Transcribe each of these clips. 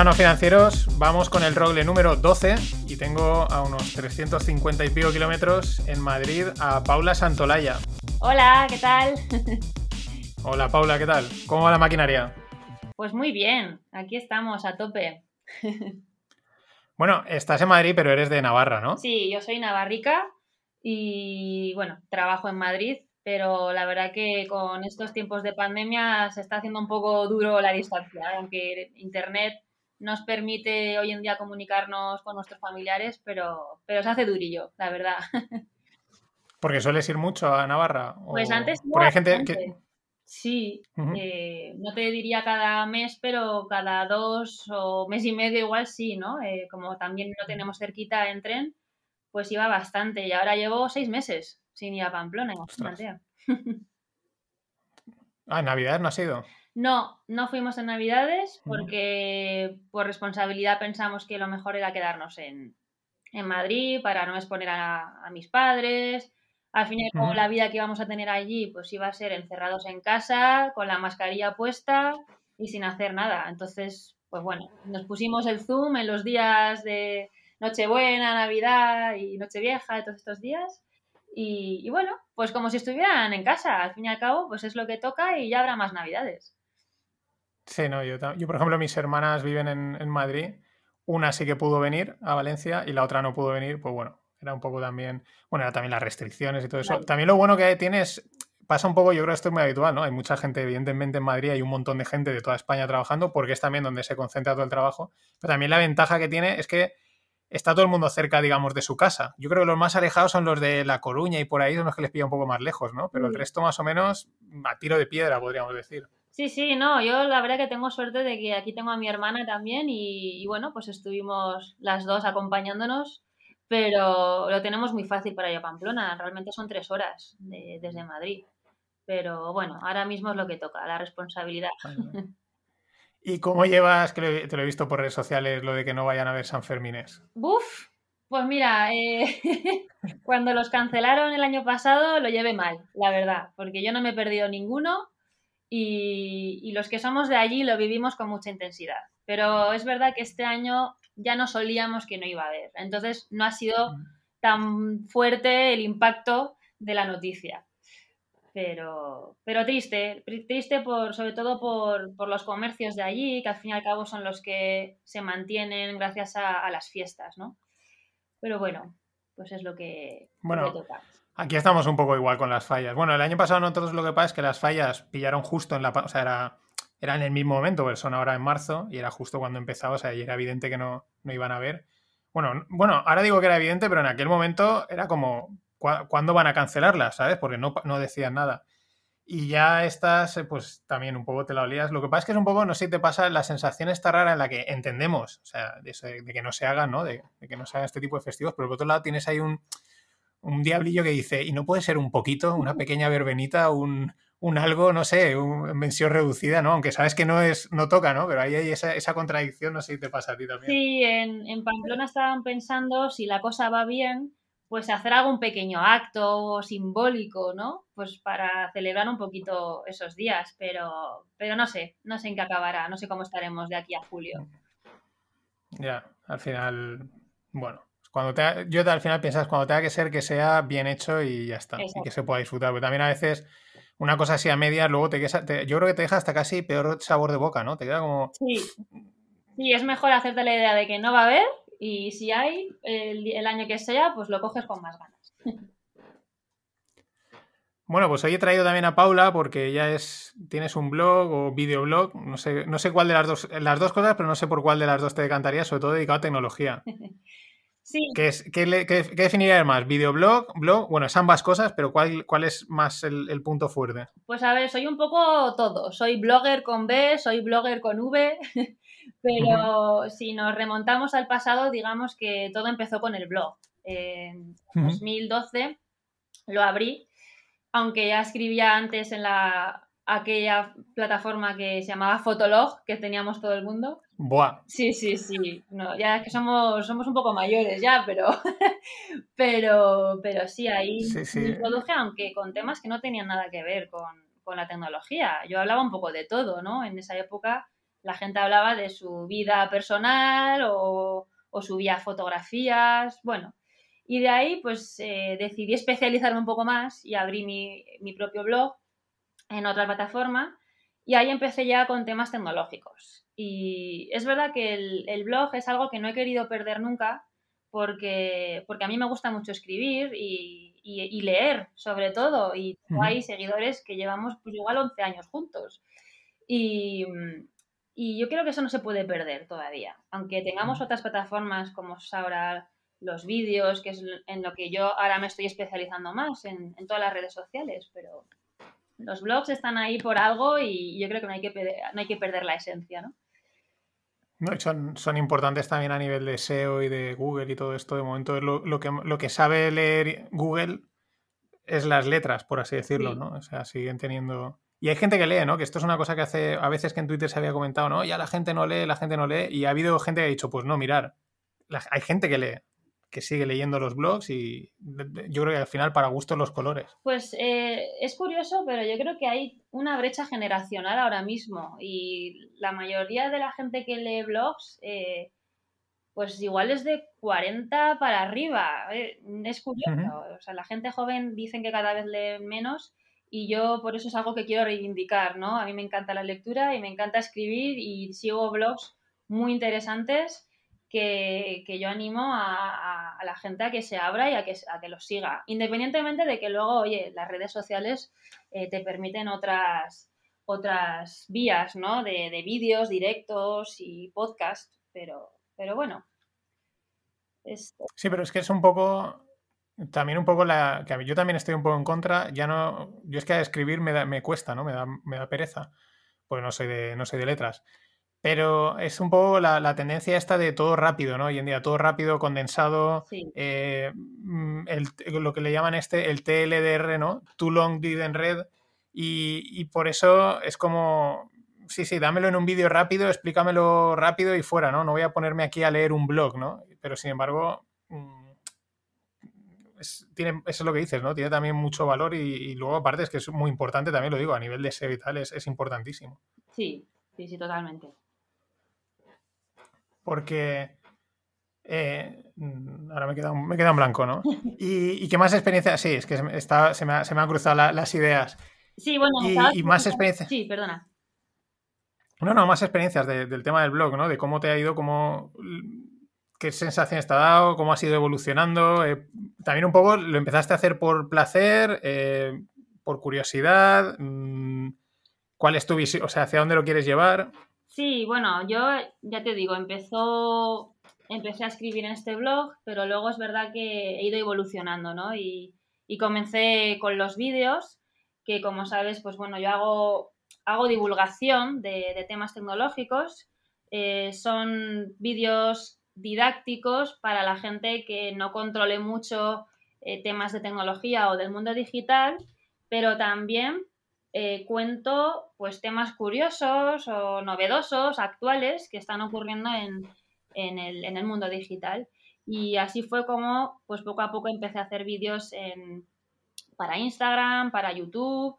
Financieros, vamos con el rogle número 12 y tengo a unos 350 y pico kilómetros en Madrid a Paula Santolaya. Hola, ¿qué tal? Hola Paula, ¿qué tal? ¿Cómo va la maquinaria? Pues muy bien, aquí estamos a tope. Bueno, estás en Madrid, pero eres de Navarra, ¿no? Sí, yo soy navarrica y bueno, trabajo en Madrid, pero la verdad que con estos tiempos de pandemia se está haciendo un poco duro la distancia, aunque Internet nos permite hoy en día comunicarnos con nuestros familiares, pero, pero se hace durillo, la verdad. Porque sueles ir mucho a Navarra. Pues antes Porque hay gente que... Sí, eh, no te diría cada mes, pero cada dos o mes y medio igual sí, ¿no? Eh, como también no tenemos cerquita en tren, pues iba bastante. Y ahora llevo seis meses sin ir a Pamplona, ah, ¿Navidad no ha sido? No, no fuimos en Navidades porque por responsabilidad pensamos que lo mejor era quedarnos en, Madrid para no exponer a, mis padres. Al fin y al cabo, la vida que íbamos a tener allí, pues iba a ser encerrados en casa, con la mascarilla puesta y sin hacer nada. Entonces, pues bueno, nos pusimos el Zoom en los días de Nochebuena, Navidad y Nochevieja, todos estos días. Y, y, bueno, pues como si estuvieran en casa, al fin y al cabo, pues es lo que toca y ya habrá más Navidades. Sí, no, yo, yo por ejemplo, mis hermanas viven en, Madrid. Una sí que pudo venir a Valencia y la otra no pudo venir, pues bueno, era un poco también, bueno, era también las restricciones y todo eso. También lo bueno que tienes, pasa un poco, yo creo que esto es muy habitual, ¿no? Hay mucha gente, evidentemente en Madrid hay un montón de gente de toda España trabajando porque es también donde se concentra todo el trabajo, pero también la ventaja que tiene es que está todo el mundo cerca, digamos, de su casa. Yo creo que los más alejados son los de La Coruña y por ahí son los que les pilla un poco más lejos, ¿no? Pero el resto más o menos a tiro de piedra, podríamos decir. Sí, sí, no, yo la verdad que tengo suerte de que aquí tengo a mi hermana también y, bueno, pues estuvimos las dos acompañándonos, pero lo tenemos muy fácil para ir a Pamplona, realmente son tres horas desde Madrid. Pero bueno, ahora mismo es lo que toca, la responsabilidad. ¿Y cómo llevas, que te lo he visto por redes sociales, lo de que no vayan a ver San Fermines? Buf, pues mira, eh, cuando los cancelaron el año pasado lo llevé mal, la verdad, porque yo no me he perdido ninguno y, los que somos de allí lo vivimos con mucha intensidad. Pero es verdad que este año ya no solíamos que no iba a haber. Entonces no ha sido tan fuerte el impacto de la noticia. Pero, pero triste, triste por, sobre todo por, los comercios de allí, que al fin y al cabo son los que se mantienen gracias a, las fiestas, ¿no? Pero bueno, pues es lo que, bueno, lo que toca. Aquí estamos un poco igual con las fallas. Bueno, el año pasado nosotros lo que pasa es que las fallas pillaron justo en la... O sea, era, era en el mismo momento, pero son ahora en marzo, y era justo cuando empezaba, o sea, y era evidente que no, no iban a ver. Bueno, bueno, ahora digo que era evidente, pero en aquel momento era como, ¿cuándo van a cancelarlas? ¿Sabes? Porque no, no decían nada. Y ya estas, pues también un poco te la olías. Lo que pasa es que es un poco, no sé si te pasa, la sensación está rara en la que entendemos, o sea, de, que no se haga, ¿no? De, de, que no se haga este tipo de festivos, pero por otro lado tienes ahí un, un diablillo que dice, ¿y no puede ser un poquito, una pequeña verbenita, un, un algo, no sé, una mención reducida, ¿no? Aunque sabes que no es, no toca, ¿no? Pero ahí hay esa, esa contradicción, no sé si te pasa a ti también. Sí, en, en, Pamplona estaban pensando, si la cosa va bien, pues hacer algún pequeño acto simbólico, ¿no? Pues para celebrar un poquito esos días, pero, pero no sé, no sé en qué acabará, no sé cómo estaremos de aquí a julio. Ya, al final, bueno, cuando te, yo al final piensas, cuando tenga que ser, que sea bien hecho y ya está. Y que se pueda disfrutar. Porque también a veces una cosa así a medias, luego te, te, yo creo que te deja hasta casi peor sabor de boca, ¿no? Te queda como. Sí. Sí, es mejor hacerte la idea de que no va a haber y si hay el, el año que sea, pues lo coges con más ganas. Bueno, pues hoy he traído también a Paula porque ella es, tienes un blog o videoblog, no sé, no sé cuál de las dos, las dos cosas, pero no sé por cuál de las dos te decantaría, sobre todo dedicado a tecnología. ¿Qué, es, qué, definirías más? ¿Videoblog? ¿Blog? Bueno, es ambas cosas, pero ¿cuál, cuál es más el, punto fuerte? Pues a ver, soy un poco todo. Soy blogger con B, soy blogger con V, pero si nos remontamos al pasado, digamos que todo empezó con el blog. En 2012 lo abrí, aunque ya escribía antes en la aquella plataforma que se llamaba Fotolog, que teníamos todo el mundo. Buah. Sí, sí, sí. No, ya es que somos, somos un poco mayores ya, pero, pero, pero sí, ahí me introduje, aunque con temas que no tenían nada que ver con, la tecnología. Yo hablaba un poco de todo, ¿no? En esa época la gente hablaba de su vida personal o, subía fotografías, bueno. Y de ahí pues eh, decidí especializarme un poco más y abrí mi, mi propio blog en otra plataforma y ahí empecé ya con temas tecnológicos. Y es verdad que el, blog es algo que no he querido perder nunca porque, porque a mí me gusta mucho escribir y, leer, sobre todo. Y hay seguidores que llevamos pues, igual 11 años juntos. Y, yo creo que eso no se puede perder todavía. Aunque tengamos otras plataformas como ahora los vídeos, que es en lo que yo ahora me estoy especializando más, en, en todas las redes sociales, pero los blogs están ahí por algo y yo creo que no hay que, no hay que perder la esencia, ¿no? No, son, son, importantes también a nivel de SEO y de Google y todo esto. De momento, lo, lo, que, lo que sabe leer Google es las letras, por así decirlo, ¿no? O sea, siguen teniendo. Y hay gente que lee, ¿no? Que esto es una cosa que hace a veces que en Twitter se había comentado, ¿no? Ya la gente no lee, la gente no lee. Y ha habido gente que ha dicho, pues no, mirar, hay gente que lee que sigue leyendo los blogs y yo creo que al final para gusto los colores. Pues eh, es curioso, pero yo creo que hay una brecha generacional ahora mismo y la mayoría de la gente que lee blogs, eh, pues igual es de 40 para arriba. Eh, es curioso. O sea, la gente joven dicen que cada vez lee menos y yo por eso es algo que quiero reivindicar, ¿no? A mí me encanta la lectura y me encanta escribir y sigo blogs muy interesantes que, yo animo a, la gente a que se abra y a que, a que los siga, independientemente de que luego, oye, las redes sociales eh, te permiten otras, otras vías, ¿no? De, de vídeos, directos y podcast, pero, pero bueno. Sí, pero es que es un poco, también un poco la, que yo también estoy un poco en contra, ya no, yo es que a escribir me, me cuesta, ¿no? Me da, me da pereza, porque no soy de, no soy de letras. Pero es un poco la, tendencia esta de todo rápido, ¿no? Hoy en día, todo rápido, condensado, eh, mm, lo que le llaman este, el TLDR, ¿no? Too long didn't read. Y, por eso es como, sí, sí, dámelo en un vídeo rápido, explícamelo rápido y fuera, ¿no? No voy a ponerme aquí a leer un blog, ¿no? Pero sin embargo, mm, tiene, eso es lo que dices, ¿no? Tiene también mucho valor y, luego aparte es que es muy importante, también lo digo, a nivel de SEO y tal, es, es importantísimo. Sí, sí, sí, totalmente porque eh, mm, ahora me he, quedado, me en blanco, ¿no? ¿Y, qué más experiencia? Sí, es que se me, se me, han cruzado las ideas. Sí, bueno, y, más experiencias. Sí, perdona. No, no, más experiencias del tema del blog, ¿no? De cómo te ha ido, cómo qué sensaciones te ha dado, cómo has ido evolucionando. Eh, también un poco lo empezaste a hacer por placer, eh, por curiosidad. Mm, ¿Cuál es tu visión? O sea, ¿hacia dónde lo quieres llevar? Sí, bueno, yo ya te digo, empezó, empecé a escribir en este blog, pero luego es verdad que he ido evolucionando, ¿no? Y, comencé con los vídeos, que como sabes, pues bueno, yo hago, hago divulgación de, temas tecnológicos. Eh, son vídeos didácticos para la gente que no controle mucho eh, temas de tecnología o del mundo digital, pero también eh, cuento pues temas curiosos o novedosos, actuales, que están ocurriendo en, el, mundo digital. Y así fue como pues poco a poco empecé a hacer vídeos para Instagram, para YouTube.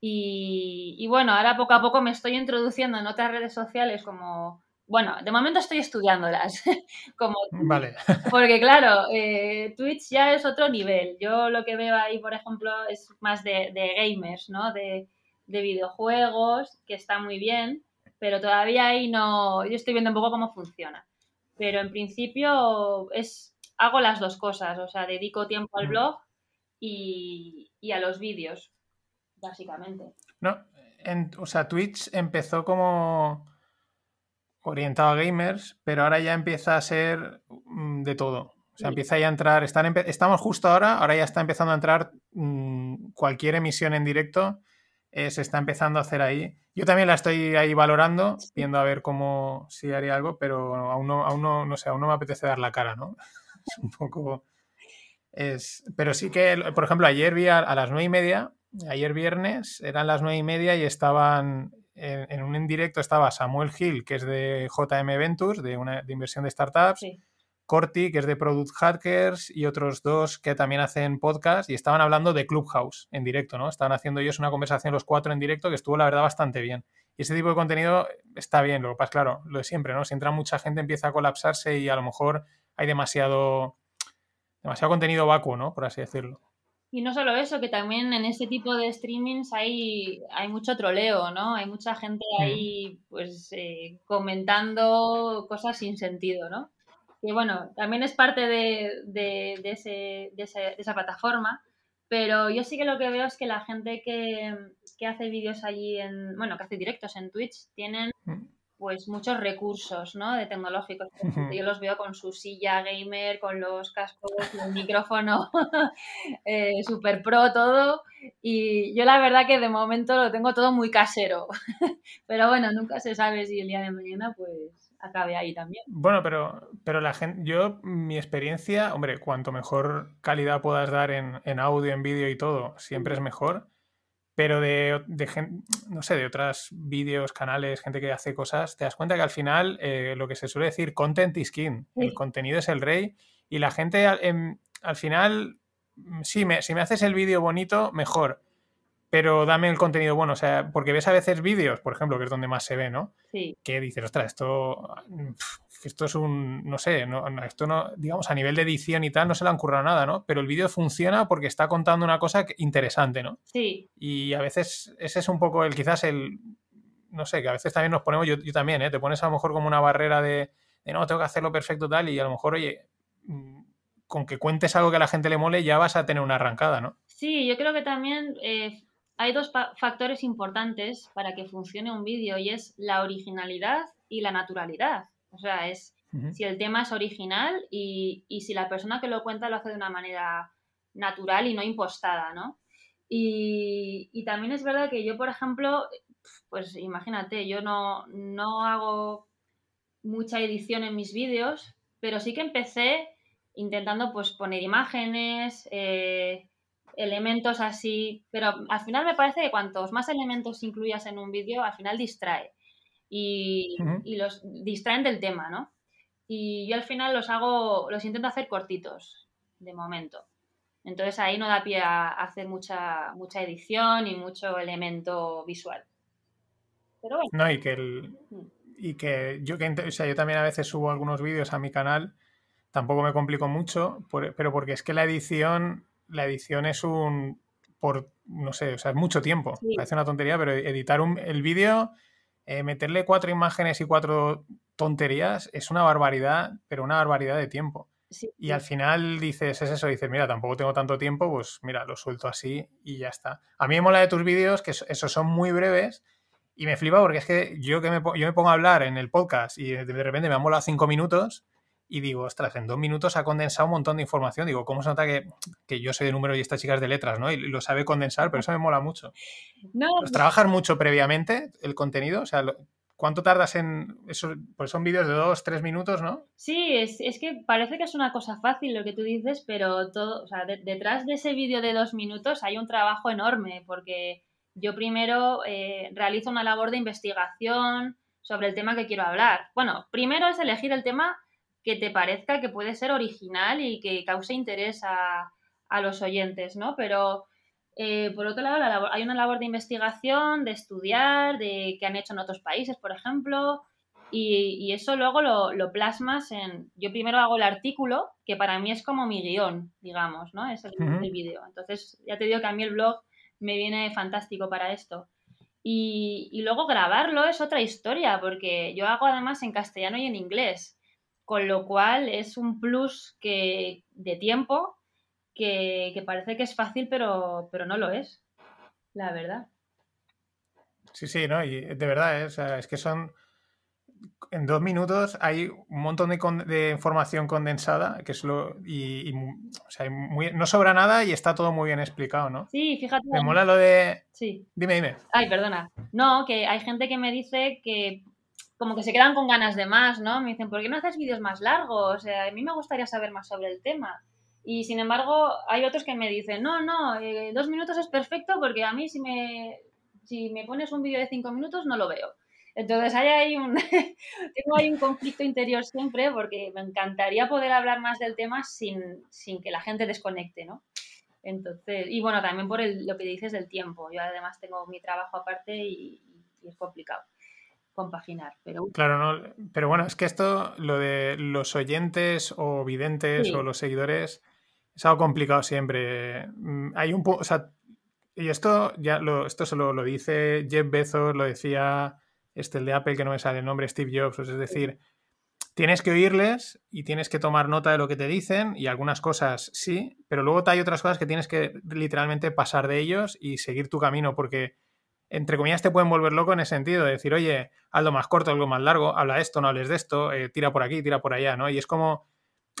Y, y, bueno, ahora poco a poco me estoy introduciendo en otras redes sociales como bueno, de momento estoy estudiándolas. como vale. Porque claro, eh, Twitch ya es otro nivel. Yo lo que veo ahí, por ejemplo, es más de, gamers, ¿no? De, videojuegos, que está muy bien, pero todavía ahí no. Yo estoy viendo un poco cómo funciona. Pero en principio es hago las dos cosas, o sea, dedico tiempo al mm. blog y, a los vídeos, básicamente. No, o sea, Twitch empezó como orientado a gamers, pero ahora ya empieza a ser mm, de todo. O sea, empieza ya a entrar, están estamos justo ahora, ahora ya está empezando a entrar mm, cualquier emisión en directo, eh, se está empezando a hacer ahí. Yo también la estoy ahí valorando, viendo a ver cómo si haría algo, pero aún no, aún no, no sé, aún no me apetece dar la cara, ¿no? es un poco... Es, pero sí que, por ejemplo, ayer vi a, a las nueve y media, ayer viernes, eran las nueve y media y estaban en, un indirecto estaba Samuel Hill, que es de JM Ventures, de una de inversión de startups, Corti, que es de Product Hackers, y otros dos que también hacen podcast y estaban hablando de Clubhouse en directo, ¿no? Estaban haciendo ellos una conversación los cuatro en directo que estuvo, la verdad, bastante bien. Y ese tipo de contenido está bien, lo que pasa, claro, lo de siempre, ¿no? Si entra mucha gente empieza a colapsarse y a lo mejor hay demasiado, demasiado contenido vacuo, ¿no? Por así decirlo. Y no solo eso, que también en este tipo de streamings hay, hay mucho troleo, ¿no? Hay mucha gente ahí, pues, eh, comentando cosas sin sentido, ¿no? Que bueno, también es parte de, de, ese, de, esa plataforma, pero yo sí que lo que veo es que la gente que, que hace vídeos allí en, bueno, que hace directos en Twitch, tienen mm pues muchos recursos, ¿no? De tecnológicos. Yo los veo con su silla gamer, con los cascos, el micrófono eh, super pro, todo. Y yo la verdad que de momento lo tengo todo muy casero. pero bueno, nunca se sabe si el día de mañana pues acabe ahí también. Bueno, pero, pero la gente, yo, mi experiencia, hombre, cuanto mejor calidad puedas dar en, en audio, en vídeo y todo, siempre es mejor pero de, de no sé, de otros vídeos, canales, gente que hace cosas, te das cuenta que al final eh, lo que se suele decir, content is king, el contenido es el rey y la gente al, al final, mm, sí, me, si me haces el vídeo bonito, mejor, pero dame el contenido bueno, o sea, porque ves a veces vídeos, por ejemplo, que es donde más se ve, ¿no? Sí. Que dices, ostras, esto, esto es un, no sé, no, esto no, digamos, a nivel de edición y tal, no se le han currado nada, ¿no? Pero el vídeo funciona porque está contando una cosa interesante, ¿no? Sí. Y a veces ese es un poco el, quizás el, no sé, que a veces también nos ponemos, yo, yo también, ¿eh? Te pones a lo mejor como una barrera de, de, no, tengo que hacerlo perfecto tal, y a lo mejor, oye, mm, con que cuentes algo que a la gente le mole, ya vas a tener una arrancada, ¿no? Sí, yo creo que también eh, hay dos factores importantes para que funcione un vídeo y es la originalidad y la naturalidad. O sea, es si el tema es original y, si la persona que lo cuenta lo hace de una manera natural y no impostada, ¿no? Y, también es verdad que yo, por ejemplo, pues imagínate, yo no, no hago mucha edición en mis vídeos, pero sí que empecé intentando pues poner imágenes, eh, elementos así, pero al final me parece que cuantos más elementos incluyas en un vídeo, al final distrae y, los distraen del tema, ¿no? Y yo al final los hago, los intento hacer cortitos, de momento. Entonces ahí no da pie a hacer mucha, mucha edición y mucho elemento visual. Pero bueno. No, y que el, mm. y que yo que o sea, yo también a veces subo algunos vídeos a mi canal, tampoco me complico mucho, pero porque es que la edición la edición es un, por, no sé, o sea, es mucho tiempo. Parece una tontería, pero editar un, el vídeo, eh, meterle cuatro imágenes y cuatro tonterías es una barbaridad, pero una barbaridad de tiempo. y al final dices, es eso, dices, mira, tampoco tengo tanto tiempo, pues mira, lo suelto así y ya está. A mí me mola de tus vídeos que esos son muy breves y me flipa porque es que yo que me, yo me pongo a hablar en el podcast y de repente me han molado cinco minutos y digo, ostras, en dos minutos ha condensado un montón de información. Digo, ¿cómo se nota que, yo soy de número y esta chica es de letras, ¿no? Y lo sabe condensar, pero eso me mola mucho. No, pues ¿Trabajas mucho previamente el contenido? O sea, ¿cuánto tardas en eso? Pues son vídeos de dos, tres minutos, ¿no? Sí, es, que parece que es una cosa fácil lo que tú dices, pero todo, o sea, detrás de ese vídeo de dos minutos hay un trabajo enorme, porque yo primero eh, realizo una labor de investigación sobre el tema que quiero hablar. Bueno, primero es elegir el tema que te parezca que puede ser original y que cause interés a, los oyentes, ¿no? Pero eh, por otro lado, hay una labor de investigación, de estudiar, de que han hecho en otros países, por ejemplo, y, eso luego lo, plasmas en... Yo primero hago el artículo, que para mí es como mi guion, digamos, ¿no? Es el, vídeo. Entonces, ya te digo que a mí el blog me viene fantástico para esto. Y, y luego grabarlo es otra historia, porque yo hago además en castellano y en inglés con lo cual es un plus que, de tiempo que, parece que es fácil, pero, pero no lo es, la verdad. Sí, sí, ¿no? Y de verdad, ¿eh? es que son. En dos minutos hay un montón de, información condensada, que es lo. Y, o sea, no sobra nada y está todo muy bien explicado, ¿no? Sí, fíjate. Me mola lo de. Sí. Dime, dime. Ay, perdona. No, que hay gente que me dice que como que se quedan con ganas de más, ¿no? Me dicen, ¿por qué no haces vídeos más largos? Sea, a mí me gustaría saber más sobre el tema. Y sin embargo, hay otros que me dicen, no, no, eh, dos minutos es perfecto porque a mí si me, si me pones un vídeo de cinco minutos no lo veo. Entonces hay ahí un, tengo ahí un conflicto interior siempre porque me encantaría poder hablar más del tema sin, sin que la gente desconecte, ¿no? Entonces, y bueno, también por lo que dices del tiempo. Yo además tengo mi trabajo aparte y, es complicado compaginar. Pero... Claro, no, pero bueno, es que esto, lo de los oyentes o videntes o los seguidores, es algo complicado siempre. Mm, hay un o sea, y esto ya lo, esto solo lo dice Jeff Bezos, lo decía este el de Apple, que no me sale el nombre, Steve Jobs, pues es decir, tienes que oírles y tienes que tomar nota de lo que te dicen y algunas cosas sí, pero luego hay otras cosas que tienes que literalmente pasar de ellos y seguir tu camino porque entre comillas te pueden volver loco en ese sentido, de decir, oye, algo más corto, algo más largo, habla esto, no hables de esto, eh, tira por aquí, tira por allá, ¿no? Y es como,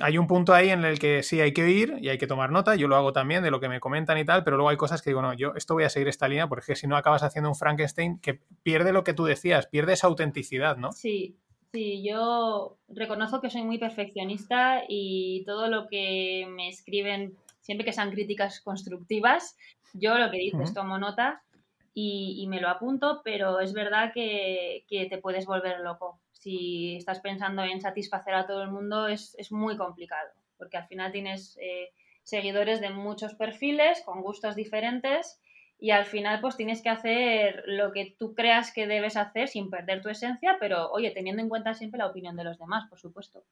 hay un punto ahí en el que sí hay que oír y hay que tomar nota, yo lo hago también de lo que me comentan y tal, pero luego hay cosas que digo, no, yo esto voy a seguir esta línea porque si no acabas haciendo un Frankenstein que pierde lo que tú decías, pierde esa autenticidad, ¿no? Sí, Sí, yo reconozco que soy muy perfeccionista y todo lo que me escriben, siempre que sean críticas constructivas, yo lo que dices tomo nota y, me lo apunto, pero es verdad que, te puedes volver loco. Si estás pensando en satisfacer a todo el mundo es, muy complicado, porque al final tienes eh, seguidores de muchos perfiles, con gustos diferentes y al final pues tienes que hacer lo que tú creas que debes hacer sin perder tu esencia, pero oye, teniendo en cuenta siempre la opinión de los demás, por supuesto.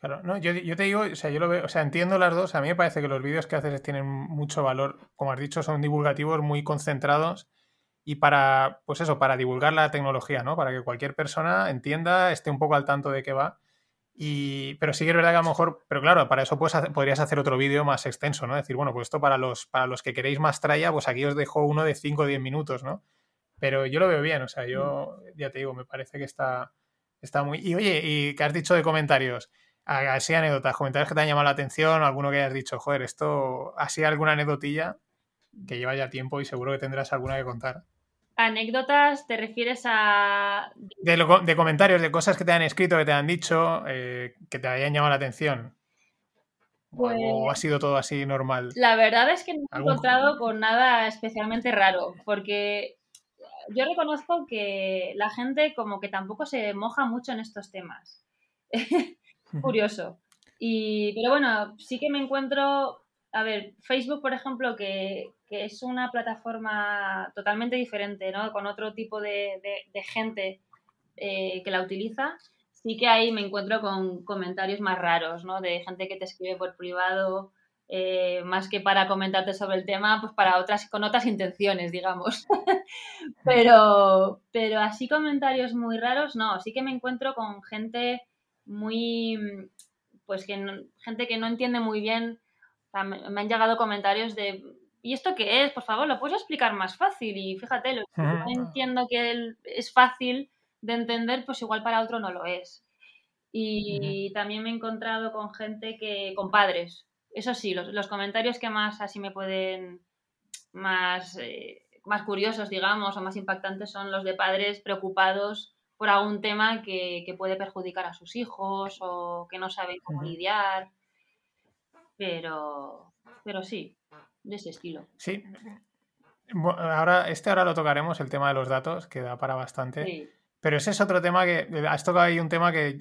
Claro, no, yo, te digo, o sea, yo lo veo, o sea, entiendo las dos, a mí me parece que los vídeos que haces tienen mucho valor, como has dicho, son divulgativos muy concentrados y para, pues eso, para divulgar la tecnología, ¿no? Para que cualquier persona entienda, esté un poco al tanto de qué va y, pero sí que es verdad que a lo mejor, pero claro, para eso pues, podrías hacer otro vídeo más extenso, ¿no? Decir, bueno, pues esto para los, para los que queréis más tralla, pues aquí os dejo uno de 5 o 10 minutos, ¿no? Pero yo lo veo bien, o sea, yo ya te digo, me parece que está, está muy... Y oye, ¿y qué has dicho de comentarios? Así anécdotas, comentarios que te han llamado la atención, alguno que hayas dicho, joder, esto, así alguna anécdotilla que lleva ya tiempo y seguro que tendrás alguna que contar. ¿Anécdotas te refieres a...? De, comentarios, de cosas que te han escrito, que te han dicho, eh, que te hayan llamado la atención. ¿O ha pues sido todo así normal? La verdad es que no he encontrado con nada especialmente raro, porque yo reconozco que la gente como que tampoco se moja mucho en estos temas. Curioso. Y, pero bueno, sí que me encuentro a ver, Facebook, por ejemplo, que, es una plataforma totalmente diferente, ¿no? Con otro tipo de, gente eh, que la utiliza, sí que ahí me encuentro con comentarios más raros, ¿no? De gente que te escribe por privado, eh, más que para comentarte sobre el tema, pues para otras, con otras intenciones, digamos. pero, pero así comentarios muy raros, no, sí que me encuentro con gente muy, pues que gente que no entiende muy bien me han llegado comentarios de, ¿y esto qué es? Por favor, ¿lo puedes explicar más fácil? Y fíjate, lo que no entiendo que es fácil de entender, pues igual para otro no lo es. Y también me he encontrado con gente que, con padres. Eso sí, los, comentarios que más así me pueden, más, eh, más curiosos, digamos, o más impactantes son los de padres preocupados por algún tema que, que puede perjudicar a sus hijos o que no saben cómo lidiar pero, pero sí, de ese estilo. Sí. ahora, este ahora lo tocaremos, el tema de los datos, que da para bastante. Pero ese es otro tema que. Has tocado ahí un tema que,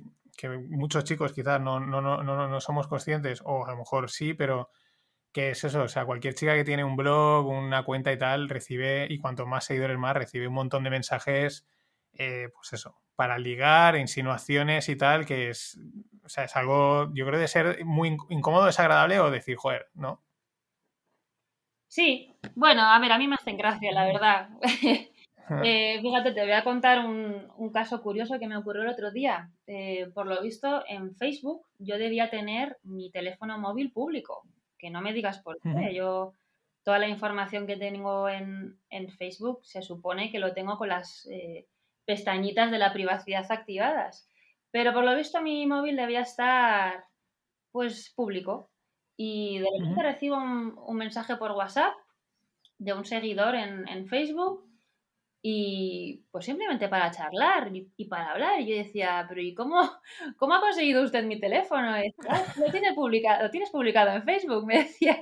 muchos chicos quizás no, no, no, no, somos conscientes, o a lo mejor sí, pero que es eso, o sea, cualquier chica que tiene un blog, una cuenta y tal, recibe, y cuanto más seguidores más, recibe un montón de mensajes, eh, pues eso, para ligar, insinuaciones y tal, que es, o sea, es algo, yo creo, de ser muy incómodo, desagradable o decir, joder, ¿no? Sí, bueno, a ver, a mí me hacen gracia, la verdad. Eh, fíjate, te voy a contar un, caso curioso que me ocurrió el otro día. Eh, por lo visto, en Facebook yo debía tener mi teléfono móvil público, que no me digas por qué. Yo, toda la información que tengo en, en, Facebook se supone que lo tengo con las eh, pestañitas de la privacidad activadas. Pero por lo visto mi móvil debía estar pues público. Y de repente recibo un, mensaje por WhatsApp de un seguidor en, Facebook y pues simplemente para charlar y, para hablar. Y yo decía, pero ¿y cómo, cómo ha conseguido usted mi teléfono? Ah, lo, tiene publicado, lo tienes publicado en Facebook, me decía.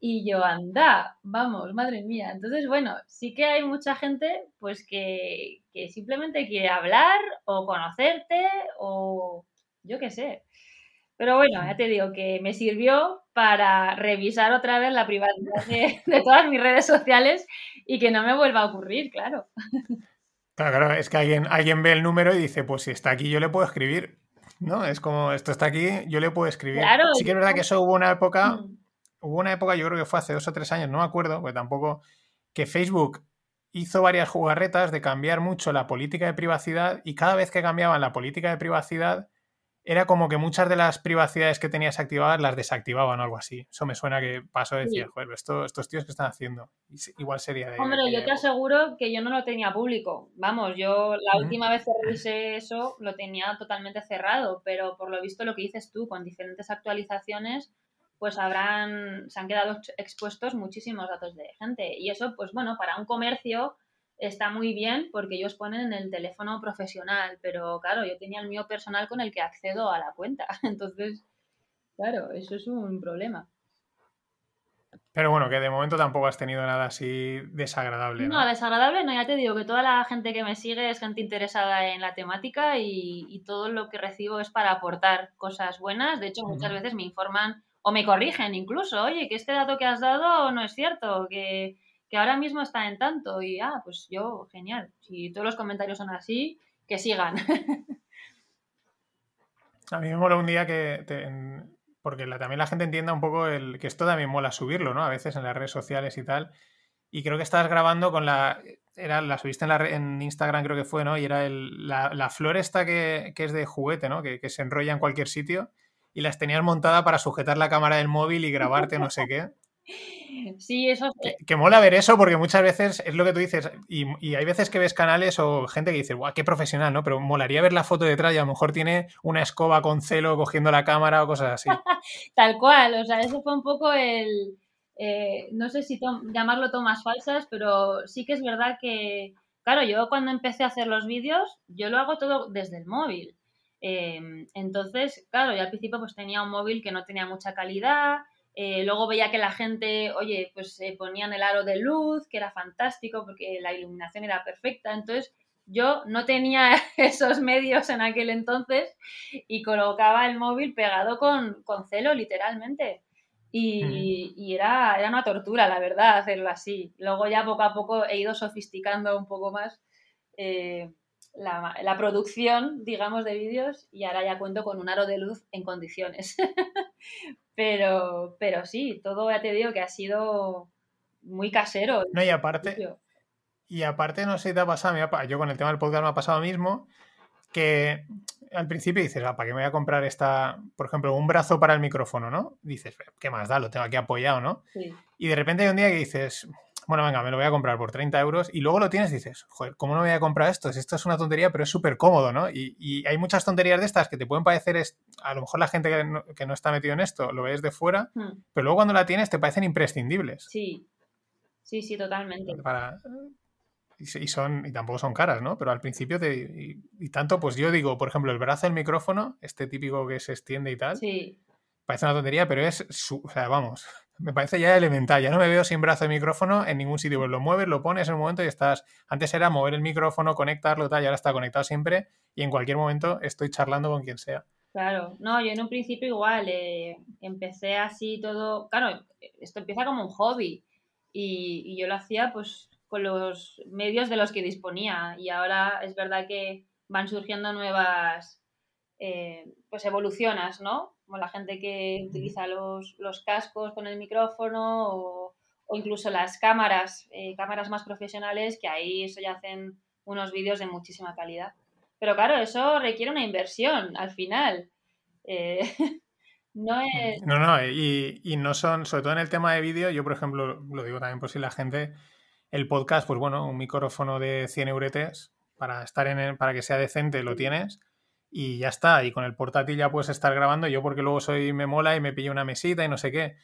Y yo, anda, vamos, madre mía. Entonces, bueno, sí que hay mucha gente pues que, que simplemente quiere hablar o conocerte o yo qué sé. Pero bueno, ya te digo que me sirvió para revisar otra vez la privacidad de, todas mis redes sociales y que no me vuelva a ocurrir, claro. Claro, claro, es que alguien, alguien ve el número y dice, pues si está aquí yo le puedo escribir. ¿No? Es como, esto está aquí, yo le puedo escribir. Claro, sí que es verdad que eso hubo una época, mm. hubo una época, yo creo que fue hace dos o tres años, no me acuerdo, pues tampoco, que Facebook hizo varias jugarretas de cambiar mucho la política de privacidad y cada vez que cambiaban la política de privacidad era como que muchas de las privacidades que tenías activadas las desactivaban o algo así. Eso me suena que pasó de decir, joder, estos tíos que están haciendo, igual sería de... Hombre, yo te aseguro que yo no lo tenía público. Vamos, yo la última vez que revisé eso lo tenía totalmente cerrado, pero por lo visto lo que dices tú, con diferentes actualizaciones, pues habrán, se han quedado expuestos muchísimos datos de gente. Y eso, pues bueno, para un comercio está muy bien porque ellos ponen el teléfono profesional, pero claro, yo tenía el mío personal con el que accedo a la cuenta. Entonces, claro, eso es un problema. Pero bueno, que de momento tampoco has tenido nada así desagradable. No, desagradable no, ya te digo que toda la gente que me sigue es gente interesada en la temática y, todo lo que recibo es para aportar cosas buenas. De hecho, muchas veces me informan o me corrigen incluso, oye, que este dato que has dado no es cierto, que que ahora mismo está en tanto y, ah, pues yo, genial. Si todos los comentarios son así, que sigan. A mí me mola un día que, porque también la gente entienda un poco el, que esto también mola subirlo, ¿no? A veces en las redes sociales y tal. Y creo que estás grabando con la, era, la subiste en, la, en Instagram creo que fue, ¿no? Y era el, la, flor esta que, es de juguete, ¿no? Que, que se enrolla en cualquier sitio y las tenías montada para sujetar la cámara del móvil y grabarte no sé qué. Sí, eso que, mola ver eso porque muchas veces es lo que tú dices y, hay veces que ves canales o gente que dice, guau, qué profesional, ¿no? Pero molaría ver la foto detrás y a lo mejor tiene una escoba con celo cogiendo la cámara o cosas así. Tal cual, o sea, eso fue un poco el, eh, no sé si llamarlo tomas falsas, pero sí que es verdad que, claro, yo cuando empecé a hacer los vídeos, yo lo hago todo desde el móvil. Em, entonces, claro, yo al principio pues tenía un móvil que no tenía mucha calidad, eh, luego veía que la gente, oye, pues se ponían el aro de luz, que era fantástico porque la iluminación era perfecta. Entonces, yo no tenía esos medios en aquel entonces y colocaba el móvil pegado con, celo, literalmente. Y, era, era, una tortura, la verdad, hacerlo así. Luego ya poco a poco he ido sofisticando un poco más eh, la, la, producción, digamos, de vídeos y ahora ya cuento con un aro de luz en condiciones. Pero, pero sí, todo ya te digo que ha sido muy casero. No, y aparte, y aparte no sé si te ha pasado, yo con el tema del podcast me ha pasado mismo, que al principio dices, ah, ¿para qué me voy a comprar esta, por ejemplo, un brazo para el micrófono, ¿no? Dices, ¿qué más da? Lo tengo aquí apoyado, ¿no? Y de repente hay un día que dices, bueno, venga, me lo voy a comprar por 30 euros y luego lo tienes y dices, joder, ¿cómo no me voy a comprar esto? Esto es una tontería, pero es súper cómodo, ¿no? Y, hay muchas tonterías de estas que te pueden parecer, a lo mejor la gente que no, está metido en esto lo ves de fuera, hmm. pero luego cuando la tienes te parecen imprescindibles. Sí, sí, sí, totalmente. y, son, y tampoco son caras, ¿no? Pero al principio te, y, tanto, pues yo digo, por ejemplo, el brazo del micrófono, este típico que se extiende y tal. Sí. Parece una tontería, pero es, o sea, vamos, me parece ya elemental. Ya no me veo sin brazo de micrófono en ningún sitio. Pues lo mueves, lo pones en un momento y estás. Antes era mover el micrófono, conectarlo, tal, y ahora está conectado siempre. Y en cualquier momento estoy charlando con quien sea. Claro, no, yo en un principio igual. Eh, empecé así todo. Claro, esto empieza como un hobby. Y, yo lo hacía pues con los medios de los que disponía. Y ahora es verdad que van surgiendo nuevas. Eh, pues evolucionas, ¿no? Como la gente que utiliza los, cascos con el micrófono o, incluso las cámaras, eh, cámaras más profesionales, que ahí eso ya hacen unos vídeos de muchísima calidad. Pero claro, eso requiere una inversión al final. Eh, no es... No, no, y, no son, sobre todo en el tema de vídeo, yo por ejemplo, lo digo también por si la gente, el podcast, pues bueno, un micrófono de 100 euretes para estar en para que sea decente lo tienes y ya está. Y con el portátil ya puedes estar grabando. Yo porque luego soy me mola y me pillo una mesita y no sé qué.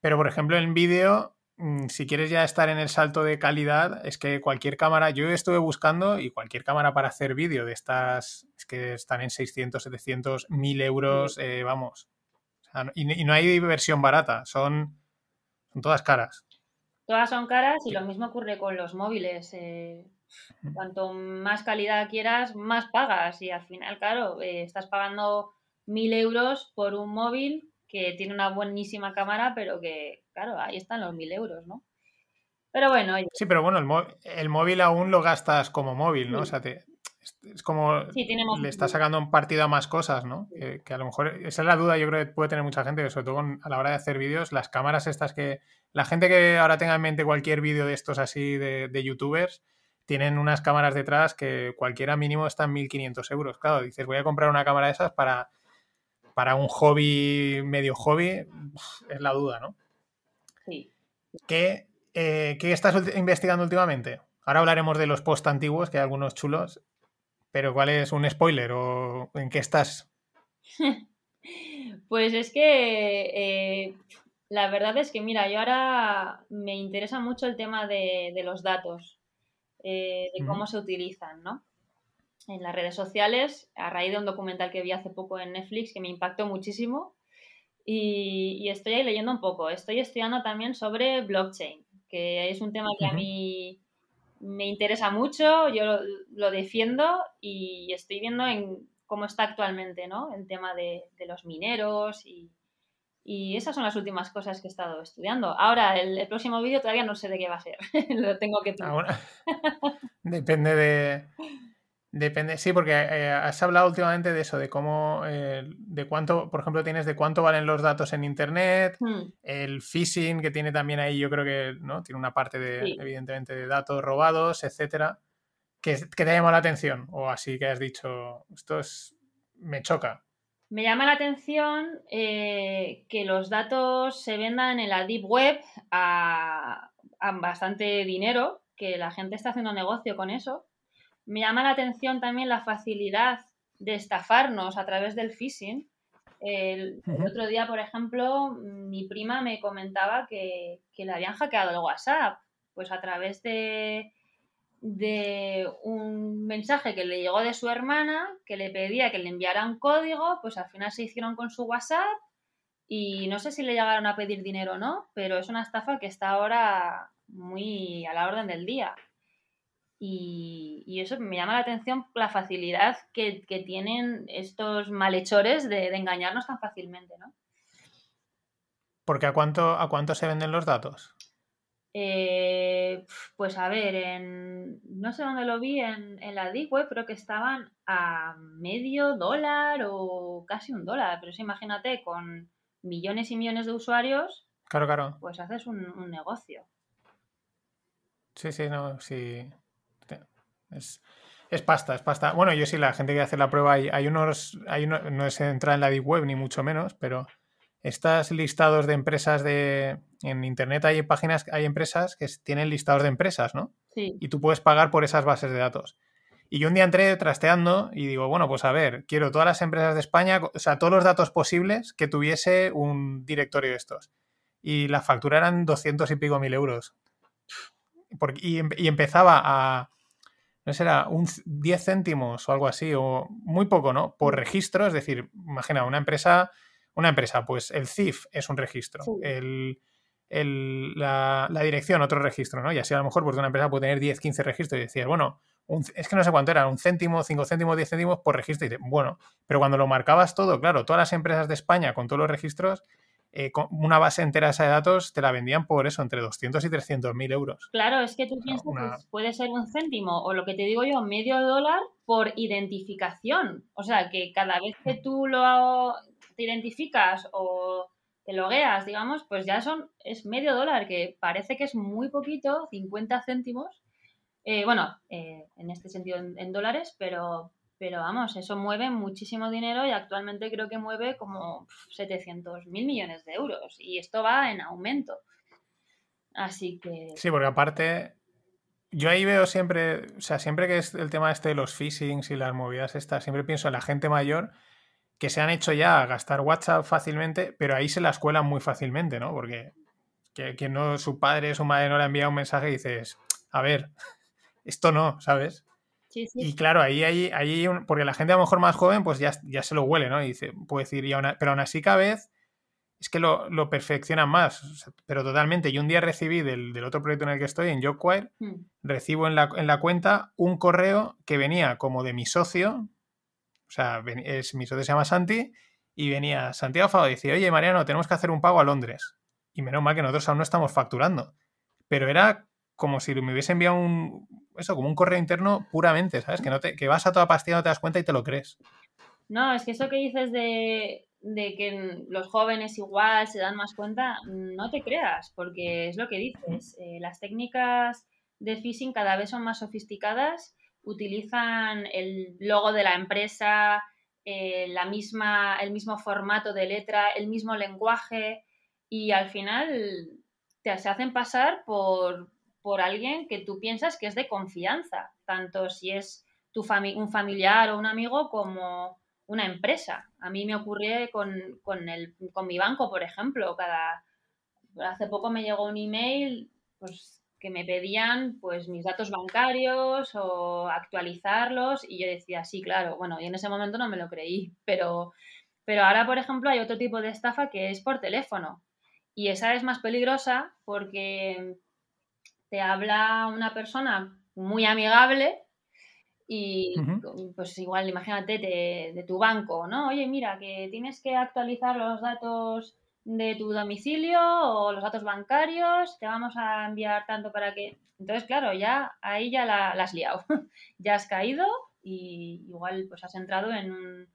Pero por ejemplo en vídeo, mm, si quieres ya estar en el salto de calidad, es que cualquier cámara, yo estuve buscando y cualquier cámara para hacer vídeo de estas, es que están en 600, 700, 1000 euros, eh, vamos. y, no hay versión barata, son, son todas caras. Todas son caras y lo mismo ocurre con los móviles. Eh, cuanto más calidad quieras, más pagas y al final, claro, eh, estás pagando mil euros por un móvil que tiene una buenísima cámara, pero que, claro, ahí están los mil euros, ¿no? Pero bueno. Sí, pero bueno, el, móvil aún lo gastas como móvil, ¿no? O sea, es como le está sacando un partido a más cosas, ¿no? Que, a lo mejor esa es la duda, yo creo que puede tener mucha gente, que sobre todo a la hora de hacer vídeos, las cámaras estas que la gente que ahora tenga en mente cualquier vídeo de estos así de, de youtubers, tienen unas cámaras detrás que cualquiera mínimo está en 1500 euros. Claro, dices, voy a comprar una cámara de esas para, para un hobby, medio hobby, es la duda, ¿no? Sí. ¿Qué, eh, ¿Qué, estás investigando últimamente? Ahora hablaremos de los post antiguos, que hay algunos chulos, pero ¿cuál es un spoiler o en qué estás? pues es que eh, la verdad es que, mira, yo ahora me interesa mucho el tema de los datos. Eh, de cómo se utilizan, ¿no? En las redes sociales, a raíz de un documental que vi hace poco en Netflix que me impactó muchísimo. Y, estoy ahí leyendo un poco. Estoy estudiando también sobre blockchain, que es un tema que a mí me interesa mucho, yo lo, defiendo y estoy viendo en cómo está actualmente, ¿no? El tema de, de los mineros y, y esas son las últimas cosas que he estado estudiando. Ahora, el, próximo vídeo todavía no sé de qué va a ser. Lo tengo que Ahora, depende de. Depende, sí, porque eh, has hablado últimamente de eso, de cómo, eh, de cuánto, por ejemplo, tienes de cuánto valen los datos en Internet, hmm. el phishing que tiene también ahí, yo creo que, ¿no? Tiene una parte de, evidentemente, de datos robados, etcétera, que, que te ha llamado la atención, o así que has dicho, esto es, me choca. Me llama la atención eh, que los datos se vendan en la Deep Web a, bastante dinero, que la gente está haciendo negocio con eso. Me llama la atención también la facilidad de estafarnos a través del phishing. El, otro día, por ejemplo, mi prima me comentaba que, que le habían hackeado el WhatsApp, pues a través de, de un mensaje que le llegó de su hermana que le pedía que le enviara un código, pues al final se hicieron con su WhatsApp y no sé si le llegaron a pedir dinero o no, pero es una estafa que está ahora muy a la orden del día. Y, eso me llama la atención la facilidad que, tienen estos malhechores de, de, engañarnos tan fácilmente, ¿no? Porque ¿a cuánto, ¿a cuánto se venden los datos? Eh, pues a ver, en, no sé dónde lo vi, en, la Web creo que estaban a medio dólar o casi un dólar, pero sí, imagínate, con millones y millones de usuarios, claro, claro. pues haces un, negocio. Sí, sí, no, sí. Es, pasta, es pasta. Bueno, yo sí, la gente que hace la prueba, hay, hay unos, hay uno, no es entrar en la Deep Web ni mucho menos, pero estas listados de empresas de en internet hay páginas, hay empresas que tienen listados de empresas, ¿no? Sí. Y tú puedes pagar por esas bases de datos. Y yo un día entré trasteando y digo, bueno, pues a ver, quiero todas las empresas de España, o sea, todos los datos posibles que tuviese un directorio de estos. Y la factura eran 200 y pico mil euros. y, y, empezaba a, no sé, era un 10 céntimos o algo así, o muy poco, ¿no? Por registro, es decir, imagina, una empresa una empresa, pues el CIF es un registro, la, dirección otro registro, ¿no? Y así a lo mejor pues una empresa puede tener 10, 15 registros y decir, bueno, es que no sé cuánto era, un céntimo, cinco céntimos, 10 céntimos por registro. Y dices, bueno, pero cuando lo marcabas todo, claro, todas las empresas de España con todos los registros, eh, una base entera de datos te la vendían por eso, entre 200 y 300 mil euros. Claro, es que tú piensas que puede ser un céntimo o lo que te digo yo, medio dólar por identificación. O sea, que cada vez que tú lo te identificas o te logueas, digamos, pues ya son, es medio dólar, que parece que es muy poquito, 50 céntimos. Eh, bueno, eh, en este sentido en, dólares, pero, pero vamos, eso mueve muchísimo dinero y actualmente creo que mueve como 700 mil millones de euros y esto va en aumento. Así que... Sí, porque aparte, yo ahí veo siempre, o sea, siempre que es el tema este de los phishings y las movidas estas, siempre pienso en la gente mayor que se han hecho ya gastar WhatsApp fácilmente, pero ahí se las cuelan muy fácilmente, ¿no? Porque que, no, su padre, su madre no le envía un mensaje y dices, a ver, esto no, ¿sabes? Sí, sí. Y claro, ahí hay, ahí porque la gente a lo mejor más joven, pues ya, ya se lo huele, ¿no? Y dice, puede decir, pero aún así cada vez es que lo, lo perfeccionan más, pero totalmente. Y un día recibí del, otro proyecto en el que estoy, en Jobquire, hmm. recibo en la, en la, cuenta un correo que venía como de mi socio, o sea, es, mi socio se llama Santi, y venía Santiago Fado y decía, oye Mariano, tenemos que hacer un pago a Londres. Y menos mal que nosotros aún no estamos facturando. Pero era como si me hubiese enviado un, eso, como un correo interno puramente, ¿sabes? Que, no te, que vas a toda pastilla, no te das cuenta y te lo crees. No, es que eso que dices de, de que los jóvenes igual se dan más cuenta, no te creas, porque es lo que dices. Eh, las técnicas de phishing cada vez son más sofisticadas, utilizan el logo de la empresa, eh, la misma, el mismo formato de letra, el mismo lenguaje y al final te se hacen pasar por, por alguien que tú piensas que es de confianza, tanto si es tu un familiar o un amigo como una empresa. A mí me ocurrió con, con, el, con mi banco, por ejemplo. Cada, hace poco me llegó un email pues, que me pedían pues, mis datos bancarios o actualizarlos y yo decía, sí, claro. Bueno, y en ese momento no me lo creí, pero, pero ahora, por ejemplo, hay otro tipo de estafa que es por teléfono. Y esa es más peligrosa porque te habla una persona muy amigable y pues igual, imagínate de, tu banco, ¿no? Oye, mira, que tienes que actualizar los datos de tu domicilio o los datos bancarios, te vamos a enviar tanto para que... Entonces, claro, ya ahí ya la, has liado, ya has caído y igual pues has entrado en un,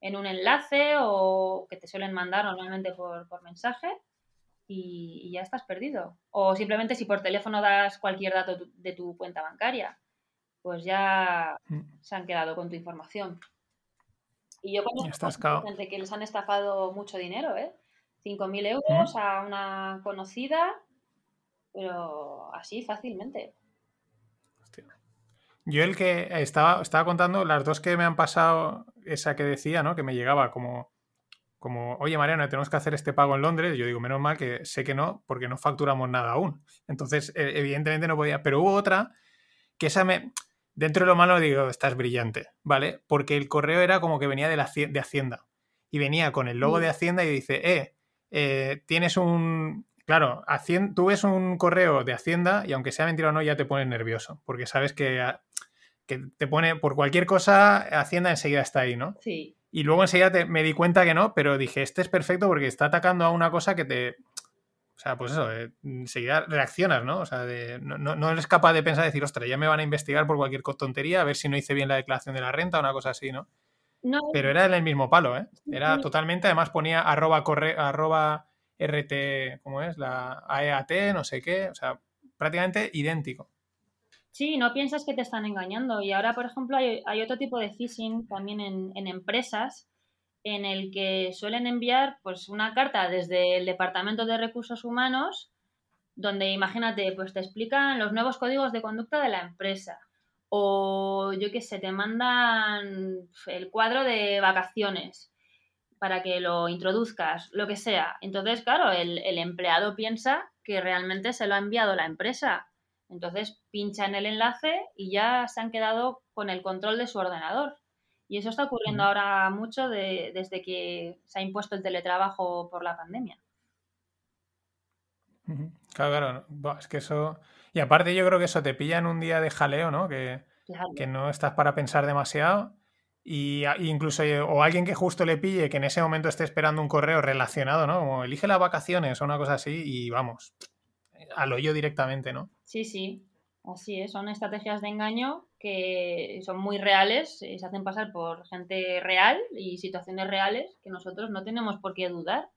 en un enlace o que te suelen mandar normalmente por, por mensaje y, y, ya estás perdido. O simplemente si por teléfono das cualquier dato de tu cuenta bancaria pues ya mm. se han quedado con tu información. Y yo conozco gente que les han estafado mucho dinero, ¿eh? 5.000 euros a una conocida, pero así fácilmente. Yo el que estaba, estaba contando, las dos que me han pasado, esa que decía, ¿no? Que me llegaba como, como, oye Mariano, tenemos que hacer este pago en Londres. Yo digo, menos mal que sé que no, porque no facturamos nada aún. Entonces, e, evidentemente no podía. Pero hubo otra que esa me, Dentro de lo malo digo, estás brillante, ¿vale? Porque el correo era como que venía de, la, de Hacienda. Y venía con el logo de mm. Hacienda y dice, eh, eh tienes un... Claro, tú ves un correo de Hacienda y aunque sea mentira o no, ya te pone nervioso. Porque sabes que, que te pone, por cualquier cosa, Hacienda enseguida está ahí, ¿no? Sí. Y luego enseguida me di cuenta que no, pero dije, este es perfecto porque está atacando a una cosa que te, o sea, pues eso, eh, enseguida reaccionas, ¿no? O sea, no, no, eres capaz de pensar, decir, ostras, ya me van a investigar por cualquier tontería, a ver si no hice bien la declaración de la renta o una cosa así, ¿no? No Pero era en el mismo palo, ¿eh? Era totalmente, además ponía arroba, corre, arroba RT, ¿cómo es? La AEAT, no sé qué, o sea, prácticamente idéntico. Sí, no piensas que te están engañando. Y ahora, por ejemplo, hay, otro tipo de phishing también en, en empresas en el que suelen enviar pues una carta desde el Departamento de Recursos Humanos donde imagínate, pues te explican los nuevos códigos de conducta de la empresa o yo qué sé, te mandan el cuadro de vacaciones para que lo introduzcas, lo que sea. Entonces, claro, el, el empleado piensa que realmente se lo ha enviado la empresa. Entonces pincha en el enlace y ya se han quedado con el control de su ordenador. Y eso está ocurriendo ahora mucho desde que se ha impuesto el teletrabajo por la pandemia. Claro, claro. Es que eso. Y aparte, yo creo que eso te pilla en un día de jaleo, ¿no? Que, que no estás para pensar demasiado. Y incluso, o alguien que justo le pille que en ese momento esté esperando un correo relacionado, ¿no? Como elige las vacaciones o una cosa así, y vamos, al hoyo directamente, ¿no? Sí, sí. Así es, son estrategias de engaño que son muy reales, se hacen pasar por gente real y situaciones reales que nosotros no tenemos por qué dudar.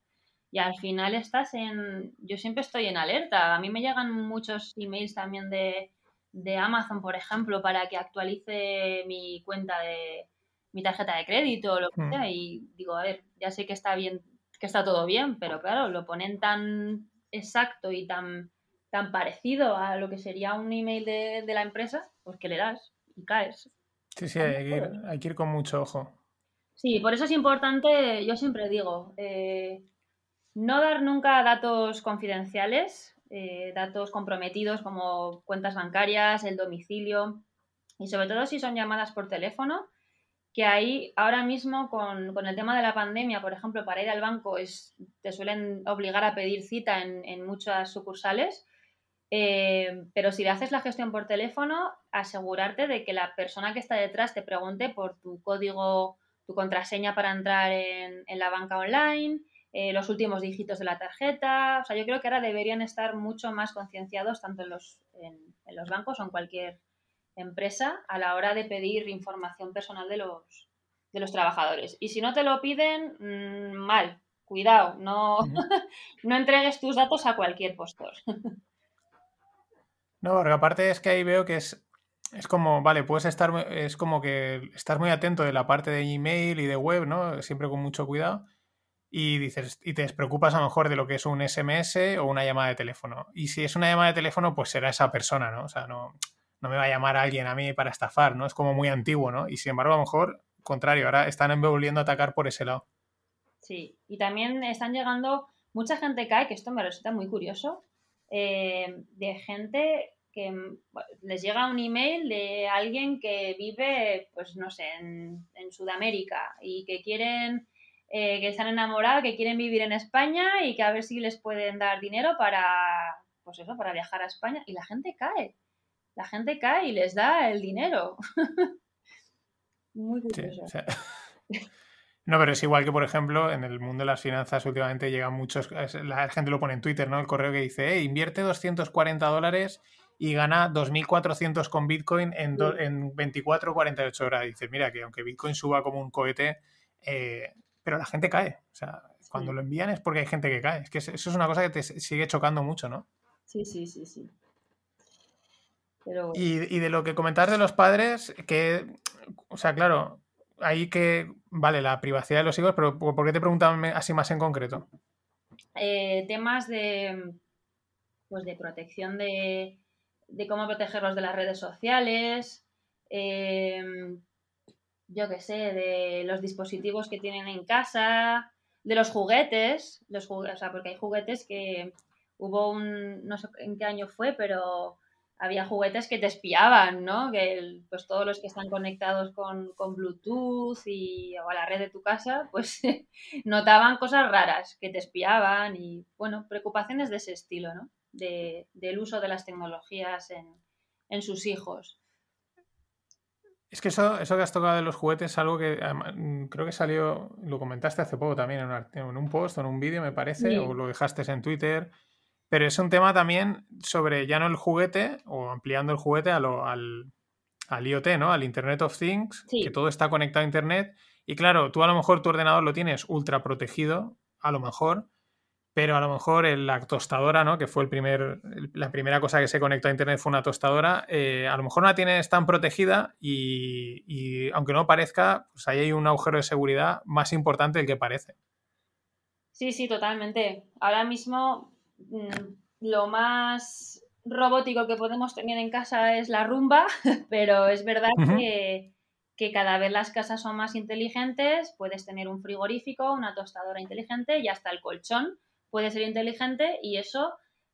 Y al final estás en... Yo siempre estoy en alerta. A mí me llegan muchos emails también de, de Amazon, por ejemplo, para que actualice mi cuenta de mi tarjeta de crédito o lo que hmm. sea. Y digo, a ver, ya sé que está bien, que está todo bien, pero claro, lo ponen tan exacto y tan tan parecido a lo que sería un email de, la empresa, pues que le das y caes. Sí, sí, hay que, ir, con mucho ojo. Sí, por eso es importante, yo siempre digo, eh, no dar nunca datos confidenciales, eh, datos comprometidos como cuentas bancarias, el domicilio, y sobre todo si son llamadas por teléfono, que ahí ahora mismo con, el tema de la pandemia, por ejemplo, para ir al banco es, te suelen obligar a pedir cita en, muchas sucursales, eh, pero si le haces la gestión por teléfono, asegurarte de que la persona que está detrás te pregunte por tu código, tu contraseña para entrar en, la banca online, eh, los últimos dígitos de la tarjeta. O sea, yo creo que ahora deberían estar mucho más concienciados tanto en los, en los bancos o en cualquier empresa a la hora de pedir información personal de los, de los trabajadores. Y si no te lo piden, mm, mal, cuidado, no, no entregues tus datos a cualquier postor. no, porque aparte es que ahí veo que es, es como, vale, puedes estar, es como que estás muy atento de la parte de email y de web, ¿no? Siempre con mucho cuidado. Y dices, y te despreocupas a lo mejor de lo que es un SMS o una llamada de teléfono. Y si es una llamada de teléfono, pues será esa persona, ¿no? O sea, no, no me va a llamar alguien a mí para estafar, ¿no? Es como muy antiguo, ¿no? Y sin embargo, a lo mejor, contrario, ahora están volviendo a atacar por ese lado. Sí, y también están llegando, mucha gente cae, que esto me resulta muy curioso, eh, de gente que les llega un email de alguien que vive, pues no sé, en, Sudamérica y que quieren, eh, que están enamorados, que quieren vivir en España y que a ver si les pueden dar dinero para, pues eso, para viajar a España y la gente cae la gente cae y les da el dinero. Muy curioso. No, pero es igual que, por ejemplo, en el mundo de las finanzas últimamente llegan muchos, la gente lo pone en Twitter, ¿no? El correo que dice, invierte 240 dólares y gana 2.400 con Bitcoin en, en 24 o 48 horas. Dices, mira, que aunque Bitcoin suba como un cohete, eh, pero la gente cae. O sea, cuando lo envían es porque hay gente que cae. Es que eso es una cosa que te sigue chocando mucho, ¿no? Sí, sí, sí, sí. Y, de lo que comentabas de los padres, que, o sea, claro, ahí que, vale, la privacidad de los hijos, pero ¿por qué te preguntaban así más en concreto? Eh, temas de, pues de protección de, cómo protegerlos de las redes sociales, em, yo qué sé, de los dispositivos que tienen en casa, de los juguetes, los o sea, porque hay juguetes que hubo un, no sé en qué año fue, pero había juguetes que te espiaban, ¿no? Que pues todos los que están conectados con, Bluetooth y, o a la red de tu casa, pues notaban cosas raras que te espiaban y, bueno, preocupaciones de ese estilo, ¿no? De, del uso de las tecnologías en, sus hijos. Es que eso, eso que has tocado de los juguetes es algo que mm, creo que salió, lo comentaste hace poco también en un, en un post o en un vídeo, me parece, o lo dejaste en Twitter pero es un tema también sobre ya no el juguete o ampliando el juguete a lo, al, al IoT, ¿no? Al Internet of Things, que todo está conectado a Internet. Y claro, tú a lo mejor tu ordenador lo tienes ultra protegido, a lo mejor, pero a lo mejor la tostadora, ¿no? Que fue el primer, la primera cosa que se conectó a Internet fue una tostadora, eh, a lo mejor no la tienes tan protegida y, y, aunque no parezca, pues ahí hay un agujero de seguridad más importante del que parece. Sí, sí, totalmente. Ahora mismo Mm, lo más robótico que podemos tener en casa es la rumba, pero es verdad que, cada vez las casas son más inteligentes, puedes tener un frigorífico, una tostadora inteligente y hasta el colchón puede ser inteligente y eso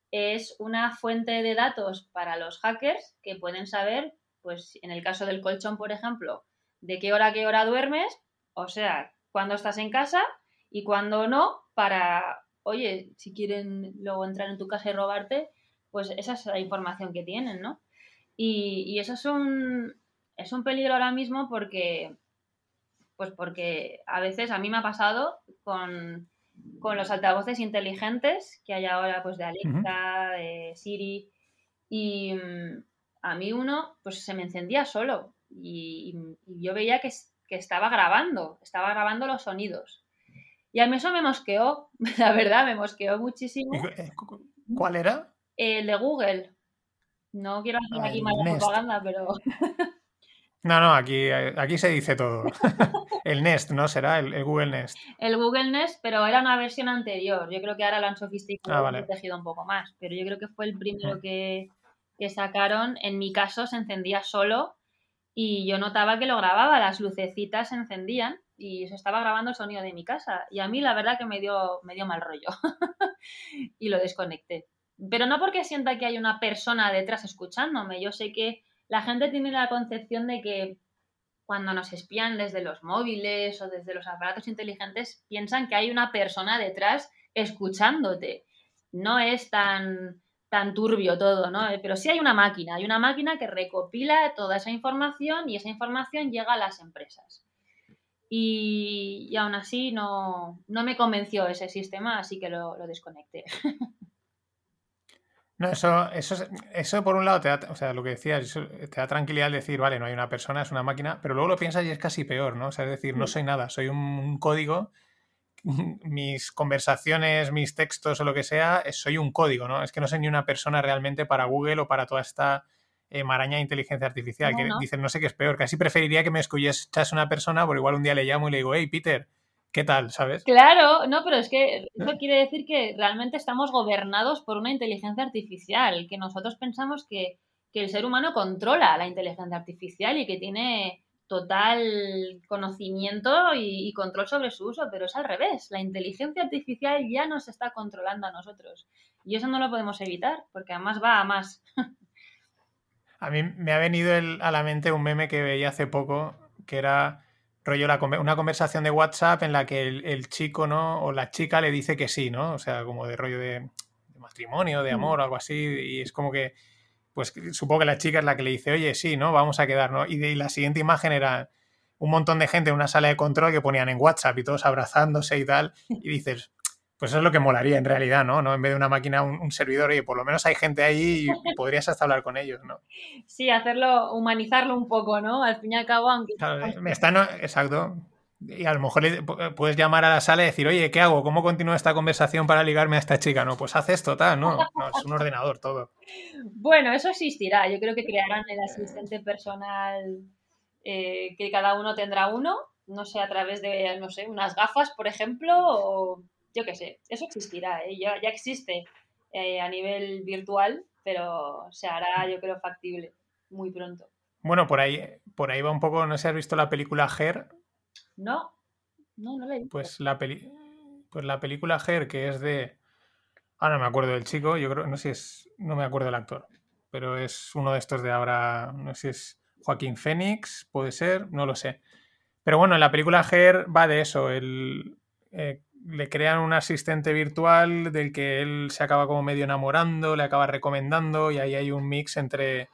es una fuente de datos para los hackers que pueden saber, pues en el caso del colchón, por ejemplo, de qué hora a qué hora duermes, o sea, cuándo estás en casa y cuándo no, para oye, si quieren luego entrar en tu casa y robarte, pues esa es la información que tienen, ¿no? Y, eso es un, es un peligro ahora mismo porque, pues porque a veces a mí me ha pasado con, los altavoces inteligentes que hay ahora, pues de Alexa, de Siri, y mm, a mí uno, pues se me encendía solo y, yo veía que, que estaba grabando, estaba grabando los sonidos. Y a mí eso me mosqueó, la verdad, me mosqueó muchísimo. Eh, ¿Cuál era? El de Google. No quiero hacer aquí mala propaganda, pero. No, no, aquí, aquí se dice todo. el Nest, ¿no? Será el, Google Nest. El Google Nest, pero era una versión anterior. Yo creo que ahora lo han sofisticado ah, y protegido un poco más. Pero yo creo que fue el primero que, que sacaron. En mi caso se encendía solo y yo notaba que lo grababa, las lucecitas se encendían y se estaba grabando el sonido de mi casa. Y a mí la verdad que me dio, me dio mal rollo y lo desconecté. Pero no porque sienta que hay una persona detrás escuchándome. Yo sé que la gente tiene la concepción de que cuando nos espían desde los móviles o desde los aparatos inteligentes, piensan que hay una persona detrás escuchándote. No es tan, tan turbio todo, ¿no? Pero sí hay una máquina, hay una máquina que recopila toda esa información y esa información llega a las empresas. Y, aún así no, me convenció ese sistema, así que lo, lo desconecté. No, eso, eso, eso por un lado te da, o sea, lo que decías, te da tranquilidad decir, vale, no hay una persona, es una máquina, pero luego lo piensas y es casi peor, ¿no? O sea, es decir, no mm. soy nada, soy un, código, mis conversaciones, mis textos o lo que sea, soy un código, ¿no? Es que no soy ni una persona realmente para Google o para toda esta eh, maraña de inteligencia artificial, que dicen, no sé qué es peor, casi preferiría que me escuchas una persona, por igual un día le llamo y le digo, hey, Peter, ¿qué tal? ¿Sabes? Claro, no, pero es que eso quiere decir que realmente estamos gobernados por una inteligencia artificial, que nosotros pensamos que, el ser humano controla la inteligencia artificial y que tiene total conocimiento y, control sobre su uso, pero es al revés. La inteligencia artificial ya nos está controlando a nosotros. Y eso no lo podemos evitar, porque además va a más. A mí me ha venido a la mente un meme que veía hace poco, que era rollo una conversación de WhatsApp en la que el, chico, ¿no? O la chica le dice que sí, ¿no? O sea, como de rollo de, matrimonio, de mm. amor algo así. Y es como que, pues supongo que la chica es la que le dice, oye, sí, ¿no? Vamos a quedar, ¿no? Y, de, la siguiente imagen era un montón de gente en una sala de control que ponían en WhatsApp y todos abrazándose y tal. Y dices, pues eso es lo que molaría en realidad, ¿no? ¿No? En vez de una máquina, un, servidor, y por lo menos hay gente ahí y podrías hasta hablar con ellos, ¿no? Sí, hacerlo, humanizarlo un poco, ¿no? Al fin y al cabo, aunque... me están, exacto. Y a lo mejor puedes llamar a la sala y decir, oye, ¿qué hago? ¿Cómo continúo esta conversación para ligarme a esta chica? No, pues haz esto, tal, no, no es un ordenador todo. Bueno, eso existirá. Yo creo que crearán el asistente personal eh, que cada uno tendrá uno, no sé, a través de, no sé, unas gafas, por ejemplo, o yo qué sé, eso existirá, ¿eh? ya, ya, existe eh, a nivel virtual, pero se hará, yo creo, factible muy pronto. Bueno, por ahí, por ahí va un poco, no sé si has visto la película Her. No, no, no la he visto. Pues la, peli pues la película Her, que es de... Ahora no me acuerdo del chico, yo creo, no sé si es, no me acuerdo del actor, pero es uno de estos de ahora, no sé si es Joaquín Fénix, puede ser, no lo sé. Pero bueno, en la película Her va de eso, el, eh, le crean un asistente virtual del que él se acaba como medio enamorando, le acaba recomendando y ahí hay un mix entre,